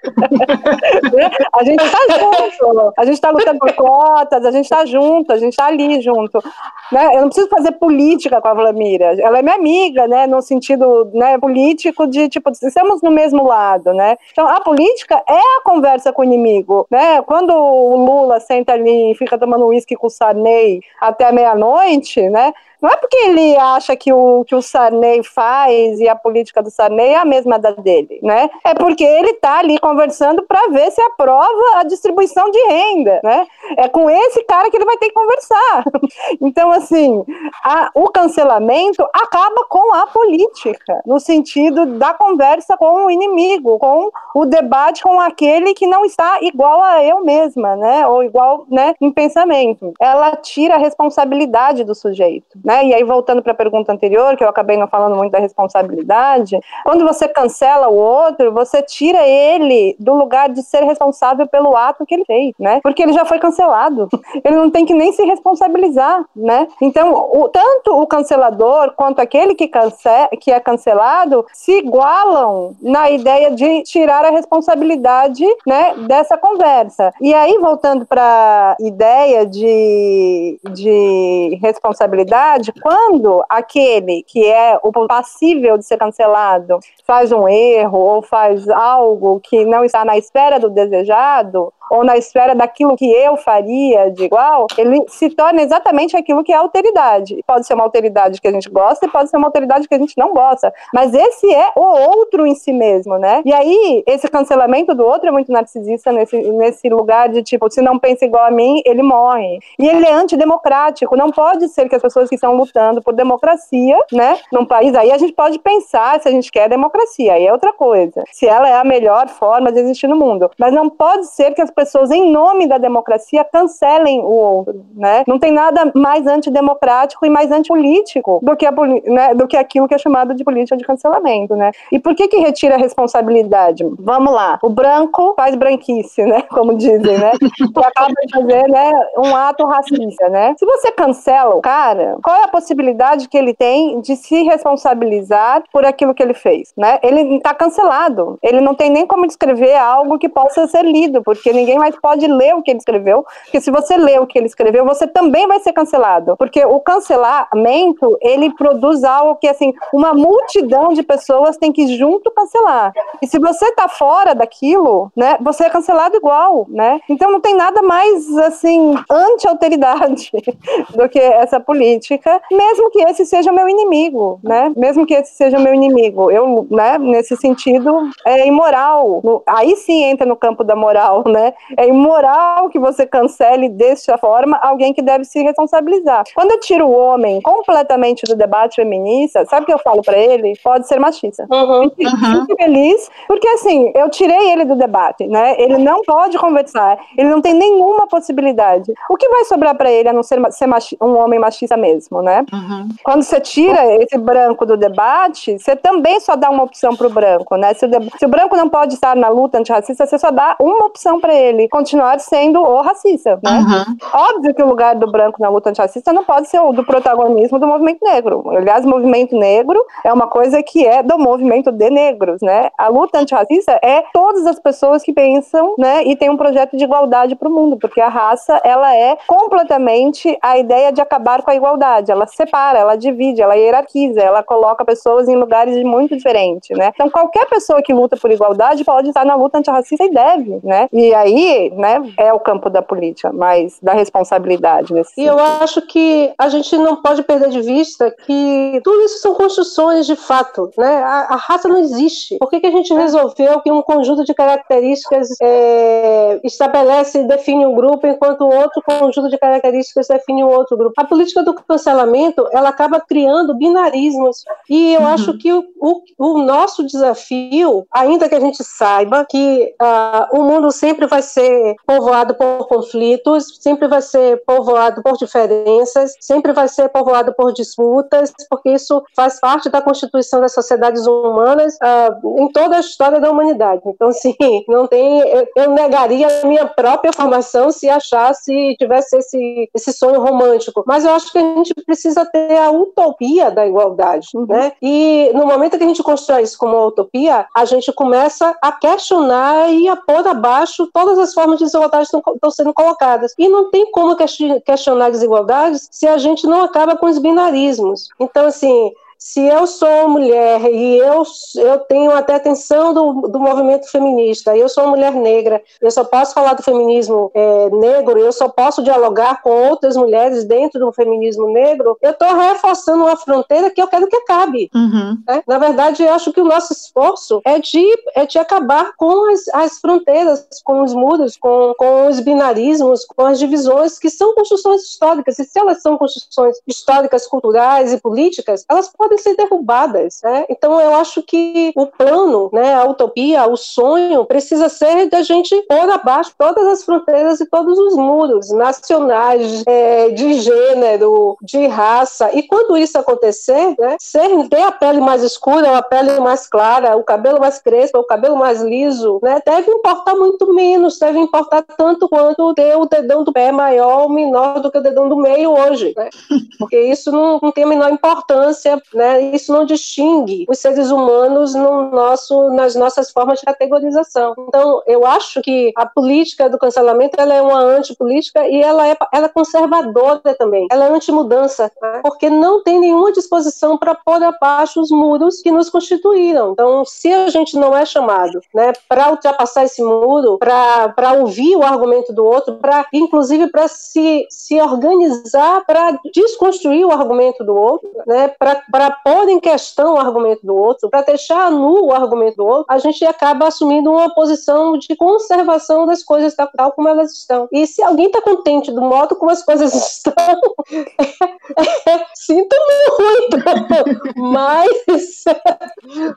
Speaker 3: a gente tá junto, a gente tá lutando por cotas, a gente tá junto, a gente tá ali junto. Né? Eu não preciso fazer política com a Vlamira, ela é minha amiga, né? No sentido né, político de, tipo, estamos no mesmo lado, né? Então, a política é a conversa com o inimigo, né? Quando o Lula senta ali e fica tomando uísque com o Sarney até meia-noite, né? Não é porque ele acha que o que o Sarney faz e a política do Sarney é a mesma da dele, né? É porque ele está ali conversando para ver se aprova a distribuição de renda, né? É com esse cara que ele vai ter que conversar. Então, assim, a, o cancelamento acaba com a política, no sentido da conversa com o inimigo, com o debate com aquele que não está igual a eu mesma, né? Ou igual, né, em pensamento. Ela tira a responsabilidade do sujeito, né? Né? E aí, voltando para a pergunta anterior, que eu acabei não falando muito da responsabilidade, quando você cancela o outro, você tira ele do lugar de ser responsável pelo ato que ele fez, né? Porque ele já foi cancelado. Ele não tem que nem se responsabilizar, né? Então, o, tanto o cancelador quanto aquele que, cance que é cancelado se igualam na ideia de tirar a responsabilidade, né, dessa conversa. E aí, voltando para a ideia de, de responsabilidade, verdade, quando aquele que é o passível de ser cancelado faz um erro ou faz algo que não está na esfera do desejado, ou na esfera daquilo que eu faria de igual, ele se torna exatamente aquilo que é alteridade. Pode ser uma alteridade que a gente gosta e pode ser uma alteridade que a gente não gosta. Mas esse é o outro em si mesmo, né? E aí, esse cancelamento do outro é muito narcisista nesse, nesse lugar de tipo, se não pensa igual a mim, ele morre. E ele é antidemocrático. Não pode ser que as pessoas que estão lutando por democracia, né, num país, aí a gente pode pensar se a gente quer democracia, aí é outra coisa. Se ela é a melhor forma de existir no mundo. Mas não pode ser que as pessoas, em nome da democracia, cancelem o outro, né? Não tem nada mais antidemocrático e mais antipolítico do que, a, né, do que aquilo que é chamado de política de cancelamento, né? E por que que retira a responsabilidade? Vamos lá, o branco faz branquice, né? Como dizem, né? E acaba de fazer, né, um ato racista, né? Se você cancela o cara, qual é a possibilidade que ele tem de se responsabilizar por aquilo que ele fez, né? Ele está cancelado, ele não tem nem como descrever algo que possa ser lido, porque ninguém mais pode ler o que ele escreveu, porque se você lê o que ele escreveu, você também vai ser cancelado, porque o cancelamento, ele produz algo que, assim, uma multidão de pessoas tem que junto cancelar, e se você está fora daquilo, né, você é cancelado igual, né, então não tem nada mais, assim, anti-alteridade do que essa política, mesmo que esse seja meu inimigo, né, mesmo que esse seja meu inimigo, eu, né, nesse sentido, é imoral, aí sim entra no campo da moral, né, É imoral que você cancele desta forma alguém que deve se responsabilizar. Quando eu tiro o homem completamente do debate feminista, sabe o que eu falo para ele? Pode ser machista.
Speaker 4: Uhum.
Speaker 3: Fique feliz, porque assim, eu tirei ele do debate, né? Ele não pode conversar, ele não tem nenhuma possibilidade. O que vai sobrar para ele a não ser, ser um homem machista mesmo, né?
Speaker 5: Uhum.
Speaker 3: Quando você tira esse branco do debate, você também só dá uma opção pro branco, né? Se o, se o branco não pode estar na luta antirracista, você só dá uma opção para ele, continuar sendo o racista, né?
Speaker 5: Uhum.
Speaker 3: Óbvio que o lugar do branco na luta antirracista não pode ser o do protagonismo do movimento negro. Aliás, o movimento negro é uma coisa que é do movimento de negros, né? A luta antirracista é todas as pessoas que pensam, né, e tem um projeto de igualdade para o mundo, porque a raça, ela é completamente a ideia de acabar com a igualdade. Ela separa, ela divide, ela hierarquiza, ela coloca pessoas em lugares muito diferentes, né? Então, qualquer pessoa que luta por igualdade pode estar na luta antirracista e deve, né? E aí, né, é o campo da política, mas da responsabilidade nesse
Speaker 4: E eu acho que a gente não pode perder de vista que tudo isso são construções de fato, né? A, a raça não existe. Por que, que a gente resolveu que um conjunto de características é, estabelece e define um grupo, enquanto outro conjunto de características define um outro grupo? A política do cancelamento, ela acaba criando binarismos. E eu
Speaker 5: Uhum.
Speaker 4: acho que o, o, o nosso desafio, ainda que a gente saiba que ah, o mundo sempre vai ser povoado por conflitos, sempre vai ser povoado por diferenças, sempre vai ser povoado por disputas, porque isso faz parte da constituição das sociedades humanas ah, em toda a história da humanidade. Então, assim, não tem, eu, eu negaria a minha própria formação se achasse tivesse esse, esse sonho romântico. Mas eu acho que a gente precisa ter a utopia da igualdade, né? E no momento que a gente constrói isso como uma utopia, a gente começa a questionar e a pôr abaixo todas as formas de desigualdade que estão sendo colocadas. E não tem como ques- questionar desigualdades se a gente não acaba com os binarismos. Então, assim, se eu sou mulher e eu, eu tenho até atenção do, do movimento feminista, eu sou mulher negra, eu só posso falar do feminismo é, negro, eu só posso dialogar com outras mulheres dentro do feminismo negro, eu estou reforçando uma fronteira que eu quero que acabe.
Speaker 5: Uhum.
Speaker 4: né? Na verdade, eu acho que o nosso esforço é de, é de acabar com as, as fronteiras, com os muros, com, com os binarismos, com as divisões, que são construções históricas. E se elas são construções históricas, culturais e políticas, elas podem ser derrubadas. Né? Então, eu acho que o plano, né, a utopia, o sonho, precisa ser da gente pôr abaixo todas as fronteiras e todos os muros nacionais, é, de gênero, de raça. E quando isso acontecer, né, ser, ter a pele mais escura, a pele mais clara, o cabelo mais crespo, o cabelo mais liso, né, deve importar muito menos, deve importar tanto quanto ter o dedão do pé maior ou menor do que o dedão do meio hoje. Né? Porque isso não, não tem a menor importância, né? Isso não distingue os seres humanos no nosso, nas nossas formas de categorização. Então, eu acho que a política do cancelamento ela é uma antipolítica e ela é, ela é conservadora também. Ela é antimudança, né? porque não tem nenhuma disposição para pôr abaixo os muros que nos constituíram. Então, se a gente não é chamado né, para ultrapassar esse muro, para ouvir o argumento do outro, para inclusive para se, se organizar para desconstruir o argumento do outro, né, para pôr em questão o argumento do outro, para deixar nu o argumento do outro, a gente acaba assumindo uma posição de conservação das coisas tal, como elas estão. E se alguém está contente do modo como as coisas estão, sinto muito, mas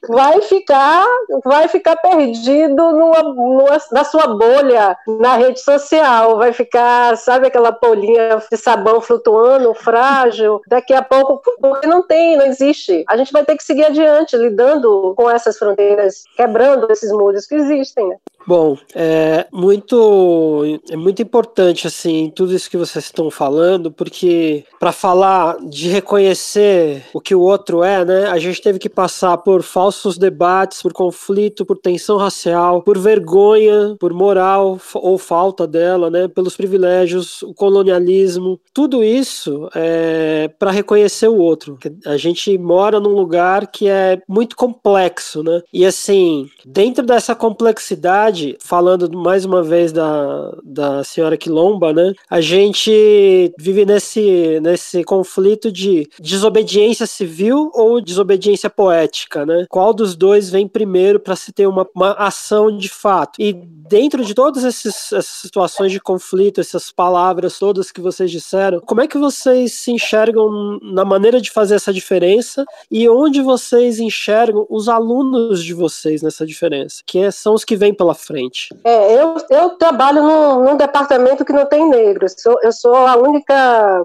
Speaker 4: vai ficar, vai ficar perdido numa, numa, na sua bolha na rede social, vai ficar, sabe aquela polinha de sabão flutuando, frágil, daqui a pouco, porque não tem, não existe. A gente vai ter que seguir adiante, lidando com essas fronteiras, quebrando esses muros que existem. Né?
Speaker 1: Bom, é muito, é muito importante assim tudo isso que vocês estão falando, porque para falar de reconhecer o que o outro é, né, a gente teve que passar por falsos debates, por conflito, por tensão racial, por vergonha, por moral ou falta dela, né, pelos privilégios, o colonialismo, tudo isso é para reconhecer o outro. A gente mora num lugar que é muito complexo, né, e assim dentro dessa complexidade verdade, falando mais uma vez da, da senhora Quilomba, né? A gente vive nesse, nesse conflito de desobediência civil ou desobediência poética, né? Qual dos dois vem primeiro para se ter uma, uma ação de fato? E dentro de todas esses, essas situações de conflito, essas palavras todas que vocês disseram, como é que vocês se enxergam na maneira de fazer essa diferença e onde vocês enxergam os alunos de vocês nessa diferença, que é, são os que vêm pela frente?
Speaker 4: É, eu, eu trabalho num, num departamento que não tem negros. Sou, eu sou a única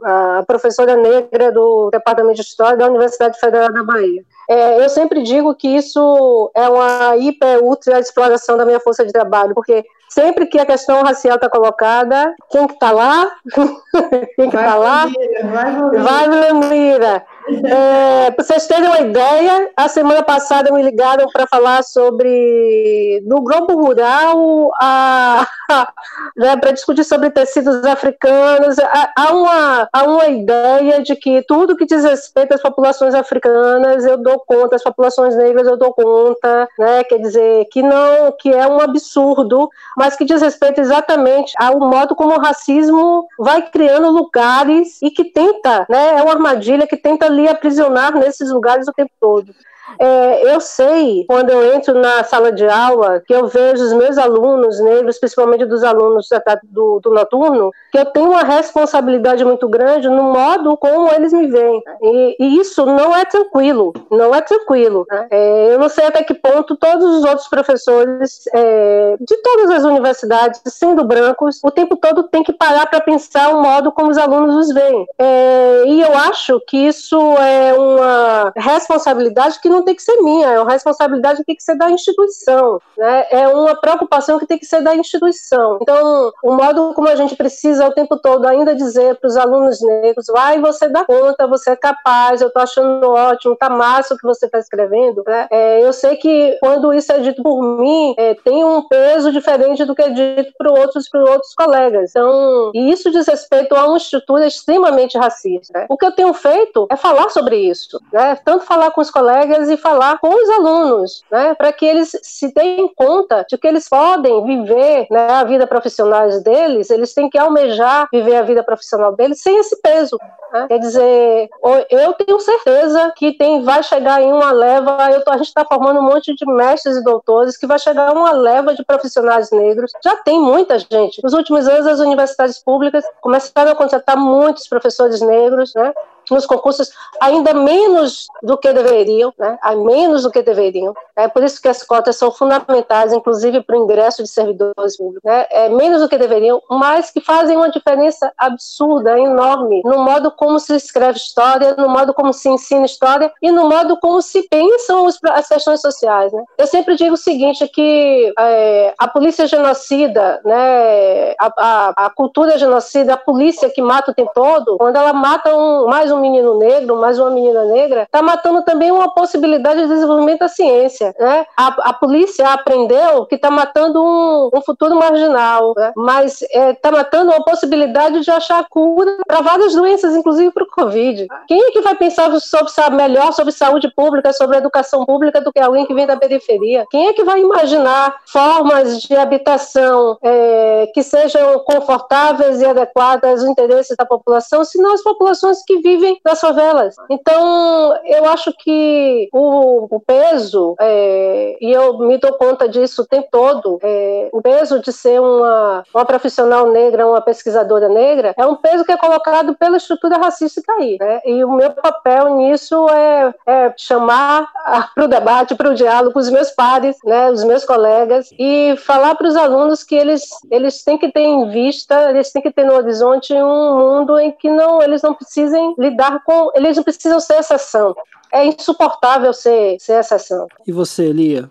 Speaker 4: a professora negra do departamento de História da Universidade Federal da Bahia. É, eu sempre digo que isso é uma hiper, ultra exploração da minha força de trabalho, porque sempre que a questão racial está colocada, quem que está lá? quem que está lá? Vai, Vladimira. É, para vocês terem uma ideia, a semana passada me ligaram para falar sobre, no Globo Rural, né, para discutir sobre tecidos africanos. Há uma, há uma ideia de que tudo que diz respeito às populações africanas eu dou conta, as populações negras eu dou conta, né, quer dizer, que não, que é um absurdo, mas que diz respeito exatamente ao modo como o racismo vai criando lugares e que tenta, né, é uma armadilha que tenta lhe aprisionar nesses lugares o tempo todo. É, eu sei, quando eu entro na sala de aula, que eu vejo os meus alunos negros, principalmente dos alunos do, do noturno, que eu tenho uma responsabilidade muito grande no modo como eles me veem. E, e isso não é tranquilo, não é tranquilo. Né? Eu não sei até que ponto todos os outros professores é, de todas as universidades, sendo brancos, o tempo todo tem que parar para pensar o modo como os alunos os veem. É, e eu acho que isso é uma responsabilidade que não tem que ser minha, é uma responsabilidade que tem que ser da instituição, né? É uma preocupação que tem que ser da instituição. Então, o modo como a gente precisa o tempo todo ainda dizer para os alunos negros, vai, você dá conta, você é capaz, eu estou achando ótimo, tá massa o que você está escrevendo, né? É, eu sei que quando isso é dito por mim, é, tem um peso diferente do que é dito para outros, para outros colegas. Então, isso diz respeito a uma estrutura extremamente racista. Né? O que eu tenho feito é falar sobre isso, né? Tanto falar com os colegas e falar com os alunos, né, para que eles se deem conta de que eles podem viver né, a vida profissional deles, eles têm que almejar viver a vida profissional deles sem esse peso. Né? Quer dizer, eu tenho certeza que tem, vai chegar em uma leva, tô, a gente está formando um monte de mestres e doutores, que vai chegar uma leva de profissionais negros. Já tem muita gente. Nos últimos anos, as universidades públicas começaram a contratar muitos professores negros, né? Nos concursos ainda menos do que deveriam, né? a menos do que deveriam. É por isso que as cotas são fundamentais, inclusive para o ingresso de servidores públicos. Né? É menos do que deveriam, mas que fazem uma diferença absurda, enorme, no modo como se escreve história, no modo como se ensina história e no modo como se pensam as questões sociais. Né? Eu sempre digo o seguinte, que é, a polícia genocida, né, a, a, a cultura genocida, a polícia que mata o tempo todo, quando ela mata um, mais um menino negro, mais uma menina negra, está matando também uma possibilidade de desenvolvimento da ciência. Né? A, a polícia aprendeu que está matando um, um, futuro marginal, né? mas está é, tá matando uma possibilidade de achar cura para várias doenças, inclusive para o Covid. Quem é que vai pensar sobre, melhor sobre saúde pública, sobre educação pública do que alguém que vem da periferia? Quem é que vai imaginar formas de habitação é, que sejam confortáveis e adequadas aos interesses da população, se não as populações que vivem vivem nas favelas. Então, eu acho que o, o peso, é, e eu me dou conta disso o tempo todo, é, o peso de ser uma, uma profissional negra, uma pesquisadora negra, é um peso que é colocado pela estrutura racística aí. Né? E o meu papel nisso é, é chamar para o debate, para o diálogo, os meus pares, né, os meus colegas, e falar para os alunos que eles, eles têm que ter em vista, eles têm que ter no horizonte um mundo em que não, eles não precisem lidar lidar com. Eles não precisam ser exceção. É insuportável ser, ser exceção.
Speaker 1: E você, Elia?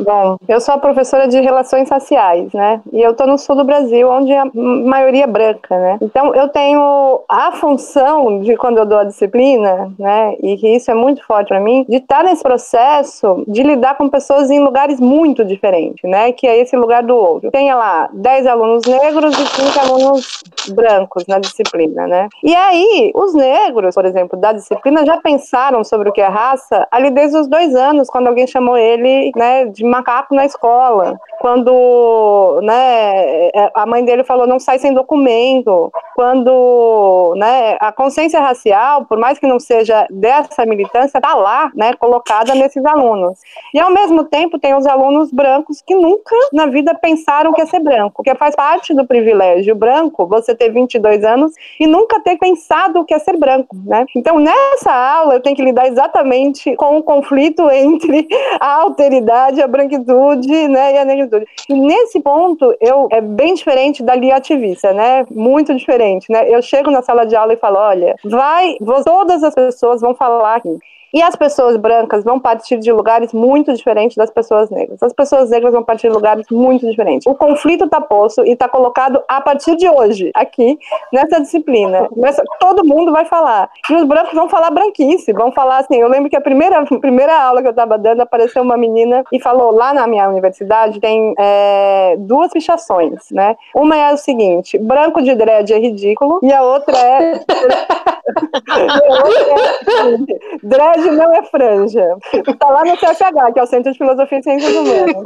Speaker 3: Bom, eu sou a professora de relações raciais, né? E eu estou no sul do Brasil, onde a maioria é branca, né? Então eu tenho a função de quando eu dou a disciplina, né? E que isso é muito forte para mim, de estar nesse processo de lidar com pessoas em lugares muito diferentes, né? Que é esse lugar do outro. Tenha lá 10 alunos negros e 5 alunos brancos na disciplina, né? E aí, os negros, por exemplo, da disciplina já pensaram sobre o que é raça ali desde os dois anos, quando alguém chamou ele, né, de macaco na escola, quando né, é, a mãe dele falou não sai sem documento, quando né, a consciência racial, por mais que não seja dessa militância, está lá, né, colocada nesses alunos. E ao mesmo tempo tem os alunos brancos que nunca na vida pensaram que ia ser branco, que faz parte do privilégio branco, você ter 22 anos e nunca ter pensado que ia ser branco, né? Então nessa aula eu tenho que lidar exatamente com o conflito entre a alteridade, a branquitude, né, e a negritude. E nesse ponto eu é bem diferente da Lia ativista, né? Muito diferente, né? Eu chego na sala de aula e falo, olha, vai, todas as pessoas vão falar aqui. E as pessoas brancas vão partir de lugares muito diferentes das pessoas negras. As pessoas negras vão partir de lugares muito diferentes. O conflito está posto e está colocado a partir de hoje, aqui, nessa disciplina. Nessa, todo mundo vai falar. E os brancos vão falar branquice, vão falar assim. Eu lembro que a primeira, primeira aula que eu estava dando, apareceu uma menina e falou: lá na minha universidade tem é, duas fichações, né? Uma é o seguinte: branco de dread é ridículo, e a outra é. a dread não é franja. Tá lá no CFH, que é o Centro de Filosofia e Ciências Humanas.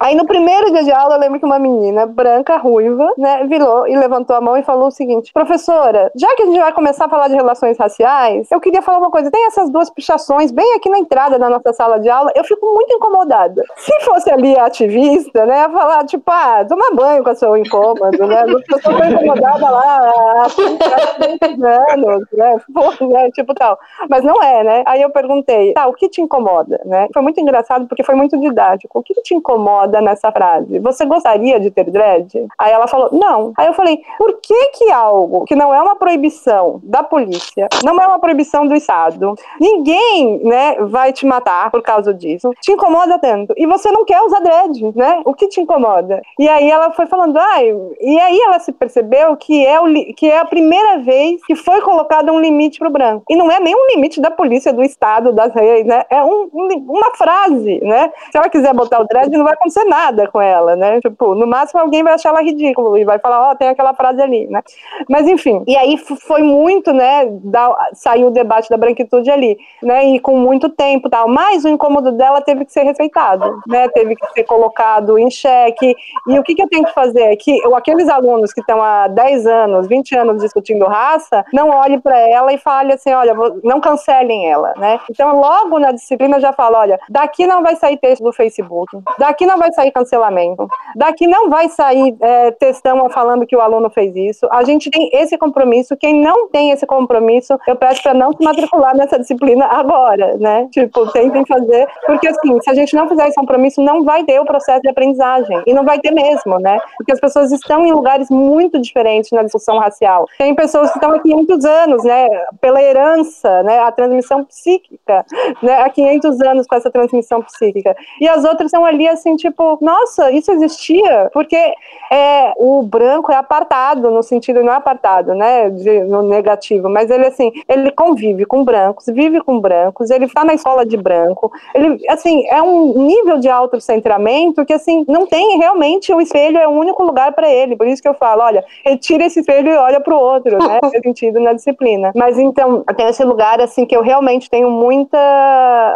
Speaker 3: Aí no primeiro dia de aula, eu lembro que uma menina branca, ruiva, né, virou e levantou a mão e falou o seguinte: professora, já que a gente vai começar a falar de relações raciais, eu queria falar uma coisa. Tem essas duas pichações bem aqui na entrada da nossa sala de aula, eu fico muito incomodada. Se fosse ali a ativista, né, ia falar, tipo, ah, toma banho com o seu incômodo, né? Eu sou incomodada lá há 30 anos, né? Pô, né? Tipo tal. Mas não é né? Aí eu perguntei, tá, o que te incomoda, né? Foi muito engraçado porque foi muito didático. O que te incomoda nessa frase? Você gostaria de ter dread? Aí ela falou, não. Aí eu falei, por que que algo que não é uma proibição da polícia, não é uma proibição do Estado, ninguém, né, vai te matar por causa disso, te incomoda tanto? E você não quer usar dread, né? O que te incomoda? E aí ela foi falando, ai, e aí ela se percebeu que é, o, que é a primeira vez que foi colocado um limite pro branco. E não é nem um limite da polícia do Estado, das reis, né? É um, uma frase, né? Se ela quiser botar o dread, não vai acontecer nada com ela, né? Tipo, no máximo alguém vai achar ela ridículo e vai falar, ó, oh, tem aquela frase ali, né? Mas enfim, e aí foi muito, né? Da, saiu o debate da branquitude ali, né? E com muito tempo tal. Mas o incômodo dela teve que ser respeitado, né? Teve que ser colocado em xeque. E o que, que eu tenho que fazer? É que aqueles alunos que estão há 10 anos, 20 anos discutindo raça, não olhe para ela e fale assim, olha, não cancele ela, né? Então, logo na disciplina já fala, olha, daqui não vai sair texto do Facebook, daqui não vai sair cancelamento, daqui não vai sair é, textão falando que o aluno fez isso. A gente tem esse compromisso. Quem não tem esse compromisso, eu peço para não se matricular nessa disciplina agora, né? Tipo, tentem fazer, porque assim, se a gente não fizer esse compromisso, não vai ter o processo de aprendizagem e não vai ter mesmo, né? Porque as pessoas estão em lugares muito diferentes na discussão racial. Tem pessoas que estão aqui há muitos anos, né? Pela herança, né? A transmissão psíquica, né? Há 500 anos com essa transmissão psíquica. E as outras são ali assim, tipo, nossa, isso existia, porque é, o branco é apartado, no sentido não é apartado, né, de, no negativo, mas ele assim, ele convive com brancos, vive com brancos, ele está na escola de branco, ele, assim, é um nível de autocentramento que, assim, não tem realmente, o espelho é o único lugar para ele, por isso que eu falo, olha, retira esse espelho e olha para o outro, né, na disciplina. Mas então, tem esse lugar, assim, que eu realmente tenho muita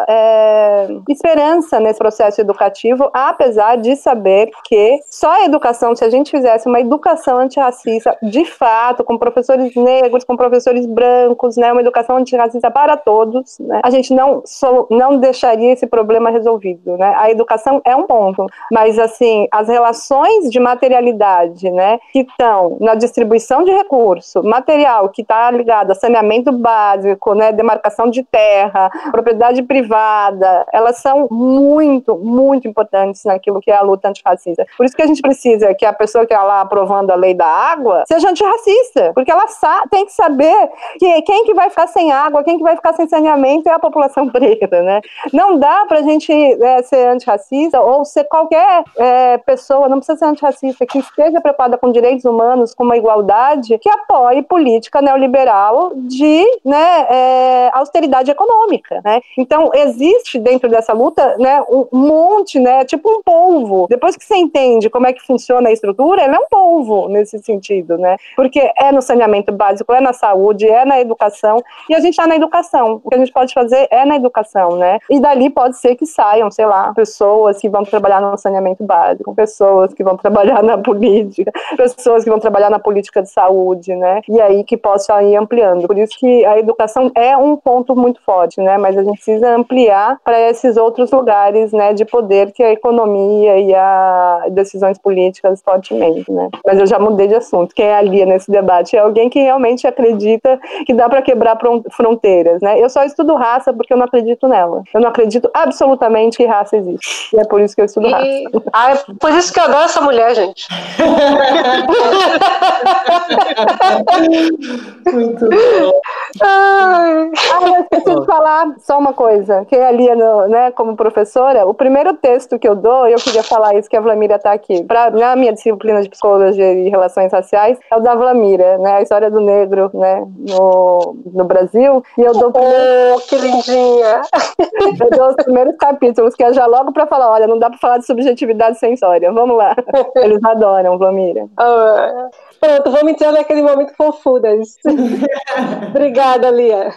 Speaker 3: é, esperança nesse processo educativo, apesar de saber que só a educação, se a gente fizesse uma educação antirracista, de fato, com professores negros, com professores brancos, né, uma educação antirracista para todos, né, a gente não, so, não deixaria esse problema resolvido. Né? A educação é um ponto, mas assim, as relações de materialidade né, que estão na distribuição de recurso, material que está ligado a saneamento básico, né, demarcação de terra, propriedade privada, elas são muito, muito importantes naquilo que é a luta antirracista. Por isso que a gente precisa que a pessoa que está lá aprovando a lei da água seja antirracista, porque ela tem que saber que quem que vai ficar sem água, quem que vai ficar sem saneamento é a população preta, né? Não dá para a gente é, ser antirracista ou ser qualquer é, pessoa, não precisa ser antirracista, que esteja preocupada com direitos humanos, com uma igualdade, que apoie política neoliberal de né, é, austeridade econômica, né? Então, existe dentro dessa luta, né, um monte, né, tipo um polvo. Depois que você entende como é que funciona a estrutura, ela é um polvo nesse sentido, né? Porque é no saneamento básico, é na saúde, é na educação, e a gente está na educação. O que a gente pode fazer é na educação, né? E dali pode ser que saiam, sei lá, pessoas que vão trabalhar no saneamento básico, pessoas que vão trabalhar na política, pessoas que vão trabalhar na política de saúde, né? E aí que possa ir ampliando. Por isso que a educação é um ponto muito forte, né? Mas a gente precisa ampliar para esses outros lugares, né, de poder que a economia e as decisões políticas fortemente, né? Mas eu já mudei de assunto. Quem é ali nesse debate é alguém que realmente acredita que dá para quebrar fronteiras, né? Eu só estudo raça porque eu não acredito nela. Eu não acredito absolutamente que raça existe. E é por isso que eu estudo e... raça.
Speaker 4: Ah, é por isso que eu adoro essa mulher, gente.
Speaker 5: Muito bom.
Speaker 3: Ah, eu esqueci de falar só uma coisa. Quem é ali, no, né, como professora, o primeiro texto que eu dou, eu queria falar isso que a Vlamira está aqui. Pra, na minha disciplina de psicologia e relações raciais, é o da Vlamira, né, a história do negro, né, no, no Brasil. E eu dou
Speaker 4: primeiro... Oh, que lindinha!
Speaker 3: Eu dou os primeiros capítulos, que é já logo para falar, olha, não dá para falar de subjetividade sem história. Vamos lá. Eles adoram, Vlamira.
Speaker 4: Oh, Pronto, vamos entrar naquele momento fofuras. Obrigada, Lia.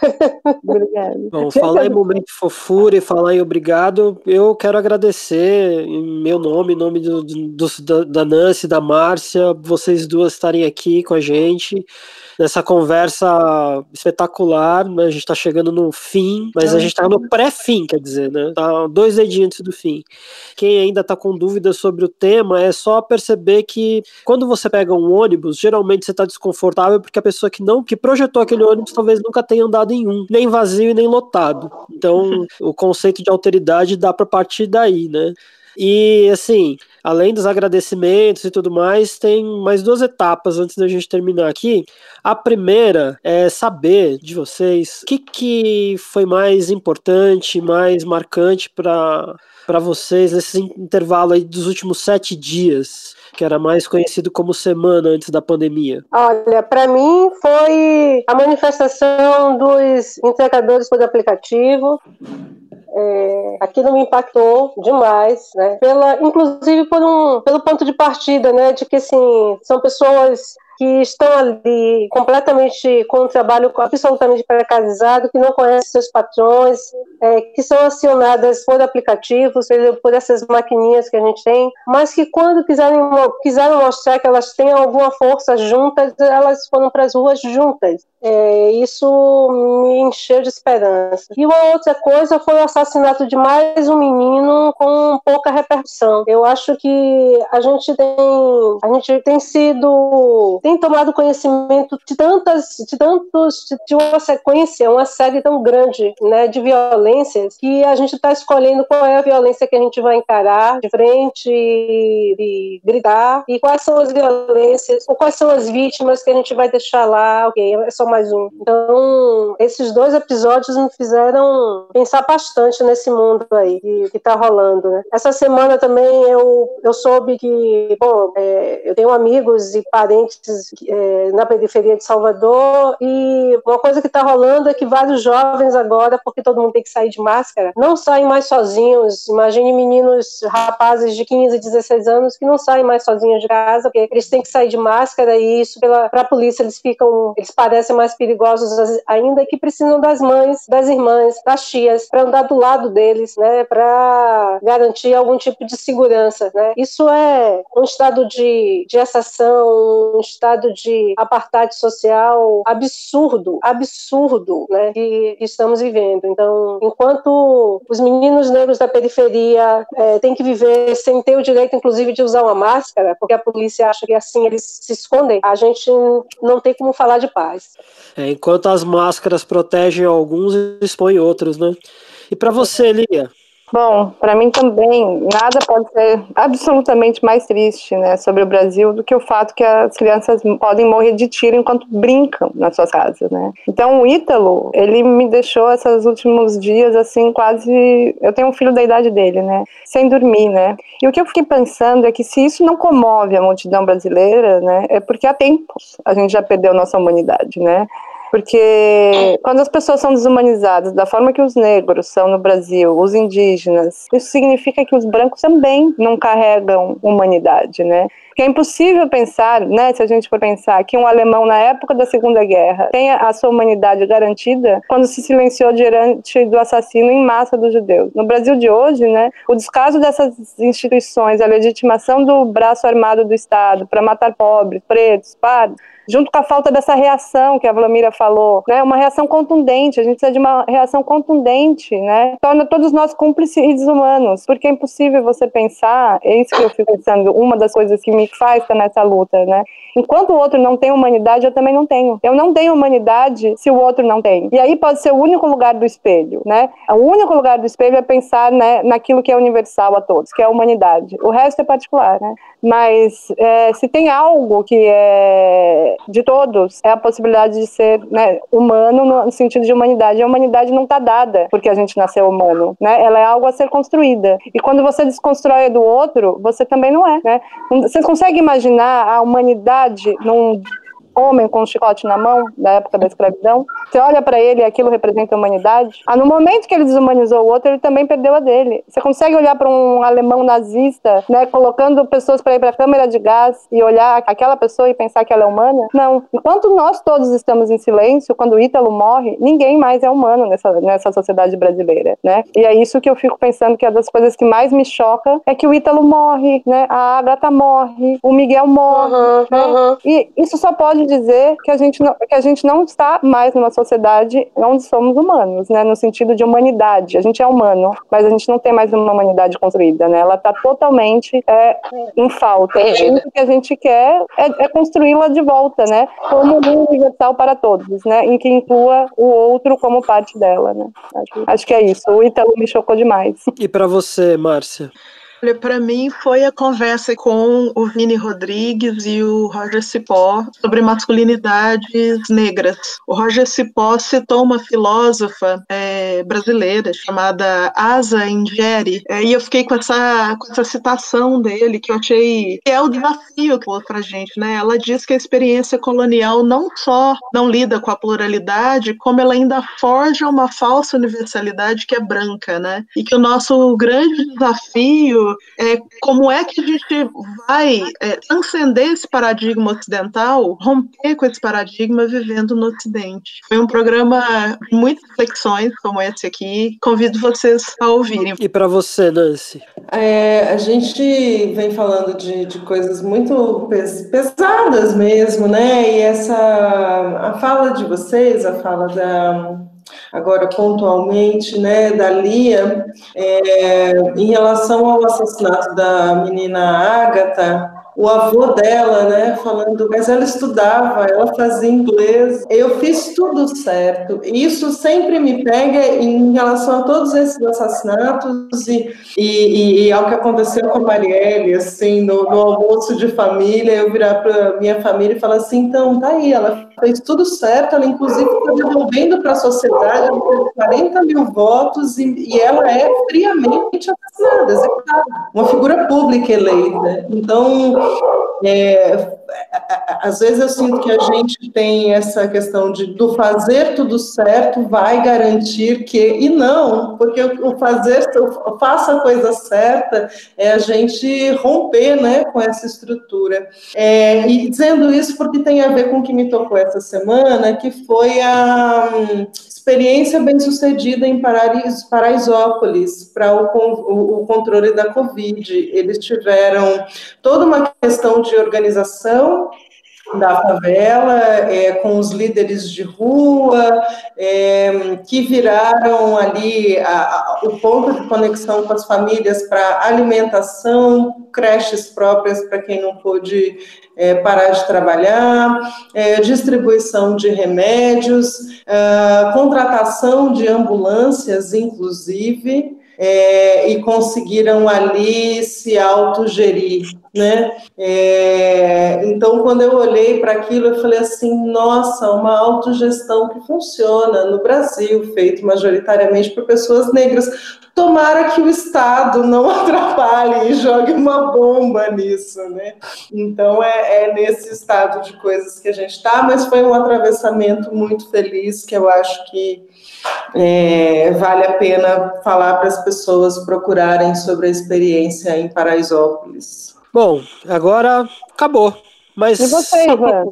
Speaker 3: Obrigada.
Speaker 1: Bom, falar em momento fofura e falar em obrigado, eu quero agradecer em meu nome, em nome do, do, da, da Nancy, da Márcia, vocês duas estarem aqui com a gente nessa conversa espetacular. Né? A gente está chegando no fim, mas a gente está no pré-fim, quer dizer, né? Tá dois dedinhos antes do fim. Quem ainda está com dúvidas sobre o tema é só perceber que quando você pega um ônibus, geralmente você está desconfortável porque a pessoa que não que projetou aquele ônibus talvez nunca tenha andado em um, nem vazio e nem lotado. Então, o conceito de alteridade dá para partir daí, né? E assim, além dos agradecimentos e tudo mais, tem mais duas etapas antes da gente terminar aqui. A primeira é saber de vocês o que, que foi mais importante, mais marcante para para vocês nesse intervalo aí dos últimos sete dias, que era mais conhecido como semana antes da pandemia?
Speaker 4: Olha, para mim foi a manifestação dos entregadores por aplicativo, é, aquilo me impactou demais, né? Pela, inclusive por um, pelo ponto de partida, né? De que assim são pessoas que estão ali completamente com o trabalho absolutamente precarizado, que não conhecem seus patrões, é, que são acionadas por aplicativos, por essas maquininhas que a gente tem, mas que quando quiserem, quiseram mostrar que elas têm alguma força juntas, elas foram para as ruas juntas. É, isso me encheu de esperança. E uma outra coisa foi o assassinato de mais um menino com pouca repercussão. Eu acho que a gente tem, a gente tem sido, tem tomado conhecimento de tantas, de tantos, de uma sequência, uma série tão grande, né, de violências que a gente está escolhendo qual é a violência que a gente vai encarar de frente e, e gritar e quais são as violências ou quais são as vítimas que a gente vai deixar lá. Ok, é só mais um. Então, esses dois episódios me fizeram pensar bastante nesse mundo aí que, que tá rolando, né? Essa semana também eu, eu soube que, bom, é, eu tenho amigos e parentes é, na periferia de Salvador e uma coisa que tá rolando é que vários jovens agora, porque todo mundo tem que sair de máscara, não saem mais sozinhos. Imagine meninos, rapazes de 15, 16 anos que não saem mais sozinhos de casa, porque eles têm que sair de máscara e isso, para a polícia, eles ficam, eles parecem mais perigosos ainda que precisam das mães, das irmãs, das tias, para andar do lado deles, né, para garantir algum tipo de segurança. Né? Isso é um estado de, de exceção, um estado de apartheid social absurdo, absurdo né, que, estamos vivendo. Então, enquanto os meninos negros da periferia é, têm que viver sem ter o direito, inclusive, de usar uma máscara, porque a polícia acha que assim eles se escondem, a gente não tem como falar de paz.
Speaker 1: É, enquanto as máscaras protegem alguns, expõem outros, né? E para você, Lia?
Speaker 3: Bom, para mim também, nada pode ser absolutamente mais triste né, sobre o Brasil do que o fato que as crianças podem morrer de tiro enquanto brincam nas suas casas, né? Então, o Ítalo, ele me deixou esses últimos dias, assim, quase... Eu tenho um filho da idade dele, né? Sem dormir, né? E o que eu fiquei pensando é que se isso não comove a multidão brasileira, né? É porque há tempos a gente já perdeu nossa humanidade, né? Porque quando as pessoas são desumanizadas, da forma que os negros são no Brasil, os indígenas, isso significa que os brancos também não carregam humanidade, né? Que é impossível pensar, né, se a gente for pensar, que um alemão na época da Segunda Guerra tenha a sua humanidade garantida quando se silenciou diante do assassino em massa dos judeus. No Brasil de hoje, né, o descaso dessas instituições, a legitimação do braço armado do Estado para matar pobres, pretos, pardos, junto com a falta dessa reação que a Vlamira falou, né, uma reação contundente, a gente precisa de uma reação contundente, né, torna todos nós cúmplices e desumanos, porque é impossível você pensar, é isso que eu fico pensando, uma das coisas que me faz estar nessa luta, né, enquanto o outro não tem humanidade, eu também não tenho. Eu não tenho humanidade se o outro não tem. E aí pode ser o único lugar do espelho, né, o único lugar do espelho é pensar, né, naquilo que é universal a todos, que é a humanidade. O resto é particular, né, mas é, se tem algo que é de todos, é a possibilidade de ser né, humano no sentido de humanidade. A humanidade não está dada porque a gente nasceu humano, né? Ela é algo a ser construída. E quando você desconstrói do outro, você também não é, né? Vocês conseguem imaginar a humanidade num homem com um chicote na mão, da época da escravidão, você olha para ele e aquilo representa a humanidade. Ah, no momento que ele desumanizou o outro, ele também perdeu a dele. Você consegue olhar para um alemão nazista, né, colocando pessoas para ir para a câmera de gás e olhar aquela pessoa e pensar que ela é humana? Não. Enquanto nós todos estamos em silêncio, quando o Ítalo morre, ninguém mais é humano nessa, nessa sociedade brasileira, né? E é isso que eu fico pensando que é das coisas que mais me choca é que o Ítalo morre, né? A Agatha morre, o Miguel morre, uhum, né? Uhum. E isso só pode dizer que a gente não, que a gente não está mais numa sociedade onde somos humanos, né? No sentido de humanidade. A gente é humano, mas a gente não tem mais uma humanidade construída, né? Ela está totalmente é, em falta. O que a gente quer é, é construí-la de volta, né? Como um universal para todos, né? Em que inclua o outro como parte dela, né? Acho, acho que é isso. O Ítalo me chocou demais.
Speaker 1: E para você, Márcia?
Speaker 5: Olha, para mim foi a conversa com o Vini Rodrigues e o Roger Cipó sobre masculinidades negras. O Roger Cipó citou uma filósofa é, brasileira chamada Asa Ingeri, é, e eu fiquei com essa, com essa citação dele que eu achei que é o desafio que falou para gente, né? Ela diz que a experiência colonial não só não lida com a pluralidade, como ela ainda forja uma falsa universalidade que é branca, né? E que o nosso grande desafio é, como é que a gente vai é, transcender esse paradigma ocidental, romper com esse paradigma vivendo no Ocidente. Foi um programa de muitas reflexões, como esse aqui. Convido vocês a ouvirem.
Speaker 1: E para você, Nancy?
Speaker 2: É, a gente vem falando de, de coisas muito pes pesadas mesmo, né? E essa a fala de vocês, a fala da agora pontualmente, né, da Lia, é, em relação ao assassinato da menina Ágata, o avô dela, né, falando, mas ela estudava, ela fazia inglês, eu fiz tudo certo. Isso sempre me pega em relação a todos esses assassinatos e, e, e ao que aconteceu com a Marielle, assim, no, no almoço de família, eu virar para minha família e falar assim, então, tá aí, ela fez tudo certo, ela inclusive está devolvendo para a sociedade, ela teve 40 mil votos e, e ela é friamente assassinada, executada, uma figura pública eleita. Então, é, às vezes eu sinto que a gente tem essa questão de do fazer tudo certo vai garantir que e não, porque o fazer faça a coisa certa é a gente romper, né, com essa estrutura. É, e dizendo isso porque tem a ver com o que me tocou essa semana, que foi a hum, experiência bem-sucedida em Paraisópolis para o, o, controle da Covid. Eles tiveram toda uma questão de organização da favela, é, com os líderes de rua, é, que viraram ali a, a, o ponto de conexão com as famílias para alimentação, creches próprias para quem não pôde é, parar de trabalhar, é, distribuição de remédios, é, contratação de ambulâncias, inclusive, é, e conseguiram ali se autogerir, né? É, então, quando eu olhei para aquilo, eu falei assim: nossa, uma autogestão que funciona no Brasil, feito majoritariamente por pessoas negras. Tomara que o Estado não atrapalhe e jogue uma bomba nisso, né? Então, é, é nesse estado de coisas que a gente está, mas foi um atravessamento muito feliz que eu acho que é, vale a pena falar para as pessoas procurarem sobre a experiência em Paraisópolis.
Speaker 1: Bom, agora acabou. Mas,
Speaker 3: e você, Ivan?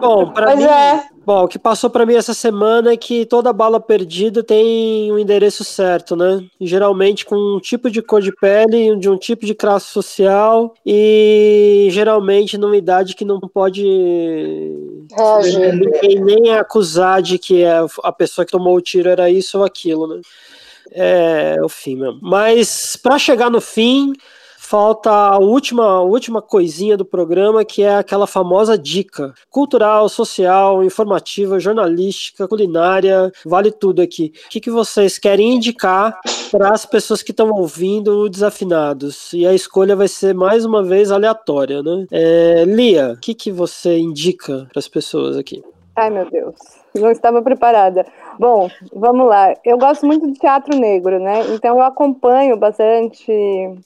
Speaker 1: Bom, para mim, é. bom, o que passou para mim essa semana é que toda bala perdida tem um endereço certo, né? geralmente com um tipo de cor de pele, de um tipo de classe social e geralmente numa idade que não pode
Speaker 4: é,
Speaker 1: ninguém nem acusar de que é a pessoa que tomou o tiro era isso ou aquilo, né? É o fim mesmo. Mas para chegar no fim, falta a última, a última coisinha do programa, que é aquela famosa dica cultural, social, informativa, jornalística, culinária, vale tudo aqui. O que, que vocês querem indicar para as pessoas que estão ouvindo Desafinados? E a escolha vai ser mais uma vez aleatória, né? É, Lia, o que, que você indica para as pessoas aqui?
Speaker 3: Ai, meu Deus não estava preparada. Bom, vamos lá. Eu gosto muito de teatro negro, né? Então eu acompanho bastante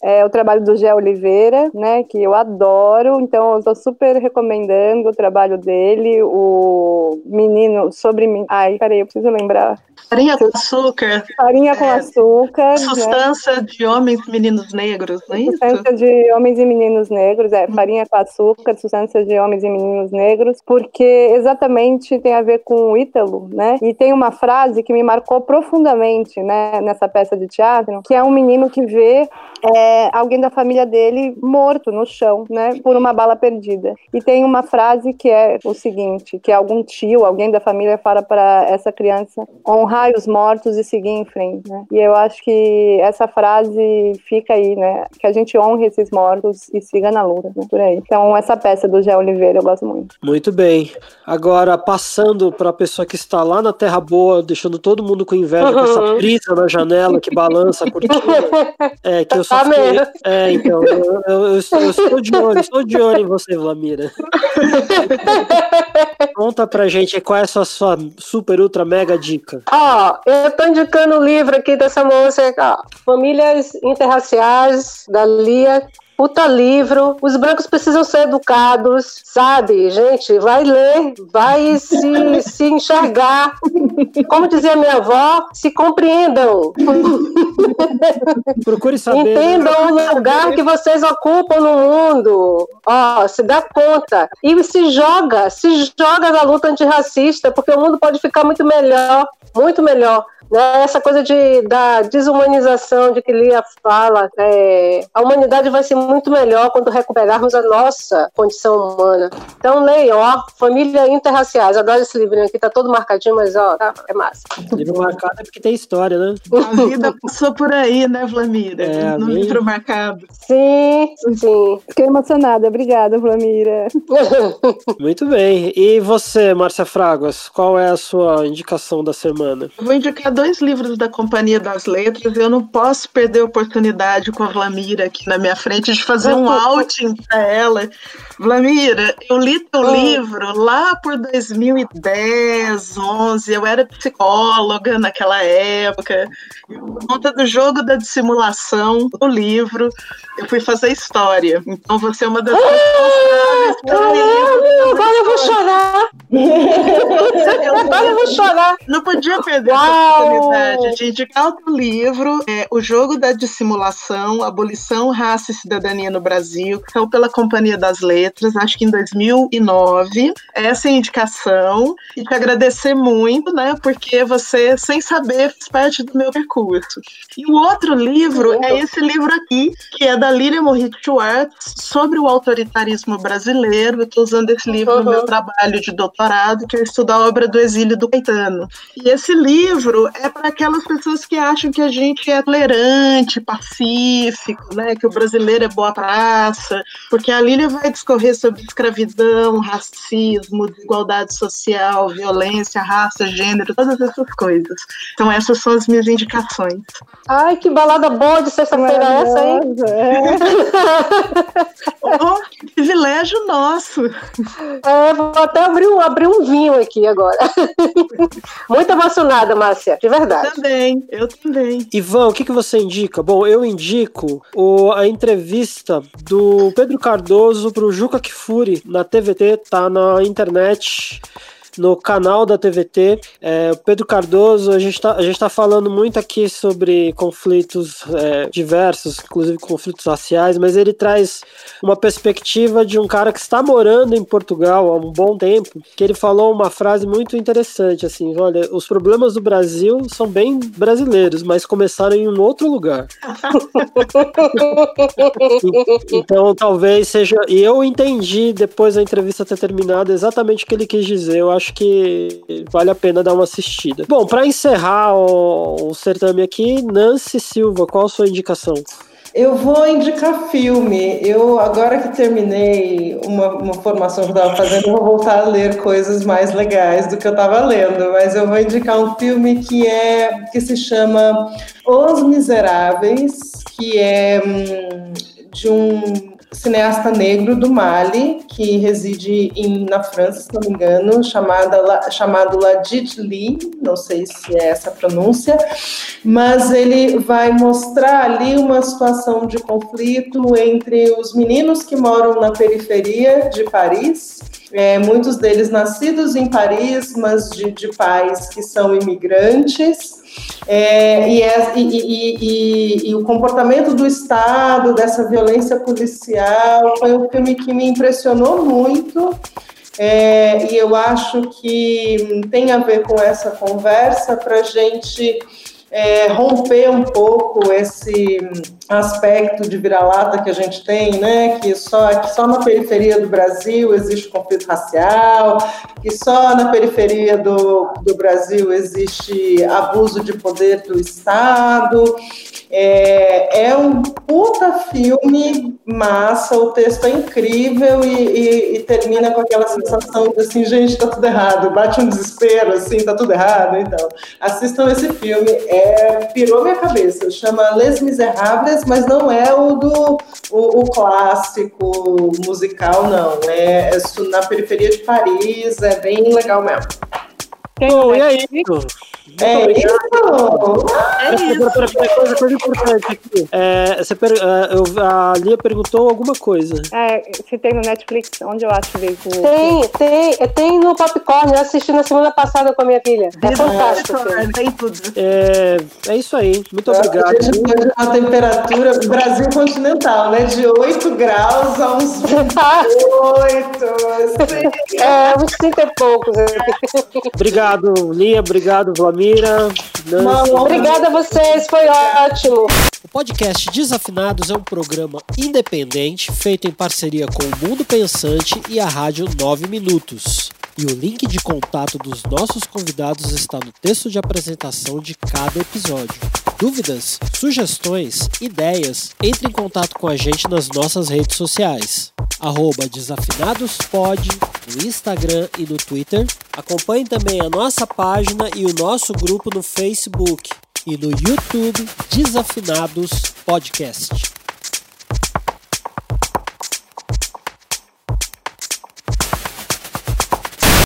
Speaker 3: é, o trabalho do Gé Oliveira, né? Que eu adoro. Então eu estou super recomendando o trabalho dele, o menino sobre mim. Ai, peraí, eu preciso lembrar.
Speaker 5: Farinha com açúcar.
Speaker 3: Farinha com é, açúcar.
Speaker 5: Sustância né? de homens e meninos negros, não é isso?
Speaker 3: Sustância de homens e meninos negros, é. Farinha com açúcar, sustância de homens e meninos negros, porque exatamente tem a ver com Ítalo, né? E tem uma frase que me marcou profundamente, né, nessa peça de teatro, que é um menino que vê é, alguém da família dele morto no chão, né, por uma bala perdida. E tem uma frase que é o seguinte, que algum tio, alguém da família fala para essa criança honrar os mortos e seguir em frente, né? E eu acho que essa frase fica aí, né, que a gente honre esses mortos e siga na luta, né, por aí. Então essa peça do Gé Oliveira eu gosto muito.
Speaker 1: Muito bem. Agora passando para a pessoa que está lá na Terra Boa, deixando todo mundo com inveja uhum. com essa uhum. brisa na janela que balança a cortina. É, que eu só tá fiquei... É, então, eu, eu, eu, eu, estou de olho, estou de olho em você, Vlamira. Conta pra gente qual é a sua, sua super, ultra, mega dica.
Speaker 4: Ó, oh, eu tô indicando o livro aqui dessa moça, ó, Famílias Interraciais, da Lia puta livro, os brancos precisam ser educados, sabe? Gente, vai ler, vai se, se enxergar. Como dizia minha avó, se compreendam.
Speaker 1: Procure saber.
Speaker 4: Né? Entendam né? o lugar que vocês ocupam no mundo. Ó, se dá conta. E se joga, se joga na luta antirracista, porque o mundo pode ficar muito melhor, muito melhor. Né? Essa coisa de, da desumanização de que Lia fala, é, a humanidade vai ser muito melhor quando recuperarmos a nossa condição humana. Então leiam, ó, Família Interraciais, adoro esse livrinho aqui, tá todo marcadinho, mas ó, tá, é massa.
Speaker 1: Livro marcado é porque tem história, né?
Speaker 5: A vida passou por aí, né, Vlamira? É, no bem... livro marcado.
Speaker 4: Sim, sim.
Speaker 3: Fiquei emocionada, obrigada, Vlamira.
Speaker 1: muito bem. E você, Márcia Fraguas, qual é a sua indicação da semana?
Speaker 5: vou indicar dois livros da Companhia das Letras. Eu não posso perder a oportunidade com a Vlamira aqui na minha frente de fazer um outing para ela. Vlamira, eu li teu oh. livro lá por 2010, 11. Eu era psicóloga naquela época. Por conta do jogo da dissimulação do livro, eu fui fazer história. Então você é uma das
Speaker 4: pessoas. Ah, agora eu vou chorar. agora eu vou chorar.
Speaker 5: Não podia perder Uau. Oportunidade de indicar outro livro, é, O Jogo da Dissimulação, Abolição, Raça e Cidadania no Brasil, que saiu pela Companhia das Letras, acho que em 2009. Essa é a indicação. E te agradecer muito, né, porque você, sem saber, fez parte do meu percurso. E o outro livro é esse livro aqui, que é da Líria Moritz Schwartz, sobre o autoritarismo brasileiro brasileiro. Eu estou usando esse livro uhum. no meu trabalho de doutorado, que é estudar a obra do exílio do Caetano. E esse livro é para aquelas pessoas que acham que a gente é tolerante, pacífico, né? Que o brasileiro é boa praça, porque a Lília vai discorrer sobre escravidão, racismo, desigualdade social, violência, raça, gênero, todas essas coisas. Então essas são as minhas indicações.
Speaker 4: Ai, que balada boa de sexta-feira é essa, hein?
Speaker 5: É. oh, que privilégio nosso.
Speaker 4: É, vou até abrir, abrir um vinho aqui agora. Muito emocionada, Márcia, de verdade.
Speaker 5: Eu também, eu também.
Speaker 1: Ivan, o que, que você indica? Bom, eu indico o, a entrevista do Pedro Cardoso pro Juca Kifuri na TVT, tá na internet no canal da TVT. É, Pedro Cardoso, a gente está tá falando muito aqui sobre conflitos é, diversos, inclusive conflitos raciais, mas ele traz uma perspectiva de um cara que está morando em Portugal há um bom tempo, que ele falou uma frase muito interessante, assim, olha, os problemas do Brasil são bem brasileiros, mas começaram em um outro lugar. então, talvez seja, e eu entendi depois da entrevista ter terminado exatamente o que ele quis dizer. Eu acho acho que vale a pena dar uma assistida. Bom, para encerrar o, o certame aqui, Nancy Silva, qual a sua indicação?
Speaker 2: Eu vou indicar filme. Eu, agora que terminei uma, uma formação que eu estava fazendo, eu vou voltar a ler coisas mais legais do que eu estava lendo. Mas eu vou indicar um filme que é que se chama Os Miseráveis, que é hum, de um cineasta negro do Mali, que reside em, na França, se não me engano, chamada, chamado Ladid Li, não sei se é essa a pronúncia, mas ele vai mostrar ali uma situação de conflito entre os meninos que moram na periferia de Paris, é, muitos deles nascidos em Paris, mas de, de pais que são imigrantes, é, e, é, e, e, e, o comportamento do Estado, dessa violência policial, foi um filme que me impressionou muito. É, e eu acho que tem a ver com essa conversa para a gente é, romper um pouco esse aspecto de vira-lata que a gente tem, né? Que só, que só na periferia do Brasil existe conflito racial, que só na periferia do, do Brasil existe abuso de poder do Estado. É, é um puta filme massa, o texto é incrível e, e, e, termina com aquela sensação de assim, gente, tá tudo errado, bate um desespero, assim, tá tudo errado. Então, assistam esse filme, é, pirou minha cabeça, chama Les Miserables, mas não é o do o, o clássico musical, não. É, é na periferia de Paris, é bem legal mesmo.
Speaker 1: Bom, e aí,
Speaker 2: é isso! É
Speaker 1: isso! Coisa, coisa importante aqui. É, você per, é, eu, a Lia perguntou alguma coisa.
Speaker 3: É, se tem no Netflix, onde eu acho que veio
Speaker 4: Tem, tem, é, tem no Popcorn, eu assisti na semana passada com a minha filha. É fantástico.
Speaker 1: Tem tudo. É, é isso aí, muito obrigado.
Speaker 2: A temperatura do Brasil continental, né? De 8 graus a uns 8.
Speaker 4: É, uns 30 e poucos.
Speaker 1: Obrigado, Lia, obrigado, Vlamir. Mira.
Speaker 4: Obrigada a vocês, foi ótimo.
Speaker 1: O podcast Desafinados é um programa independente feito em parceria com o Mundo Pensante e a Rádio 9 Minutos. E o link de contato dos nossos convidados está no texto de apresentação de cada episódio. Dúvidas, sugestões, ideias, entre em contato com a gente nas nossas redes sociais. Desafinadospod no Instagram e no Twitter. Acompanhe também a nossa página e o nosso grupo no Facebook e no YouTube Desafinados Podcast.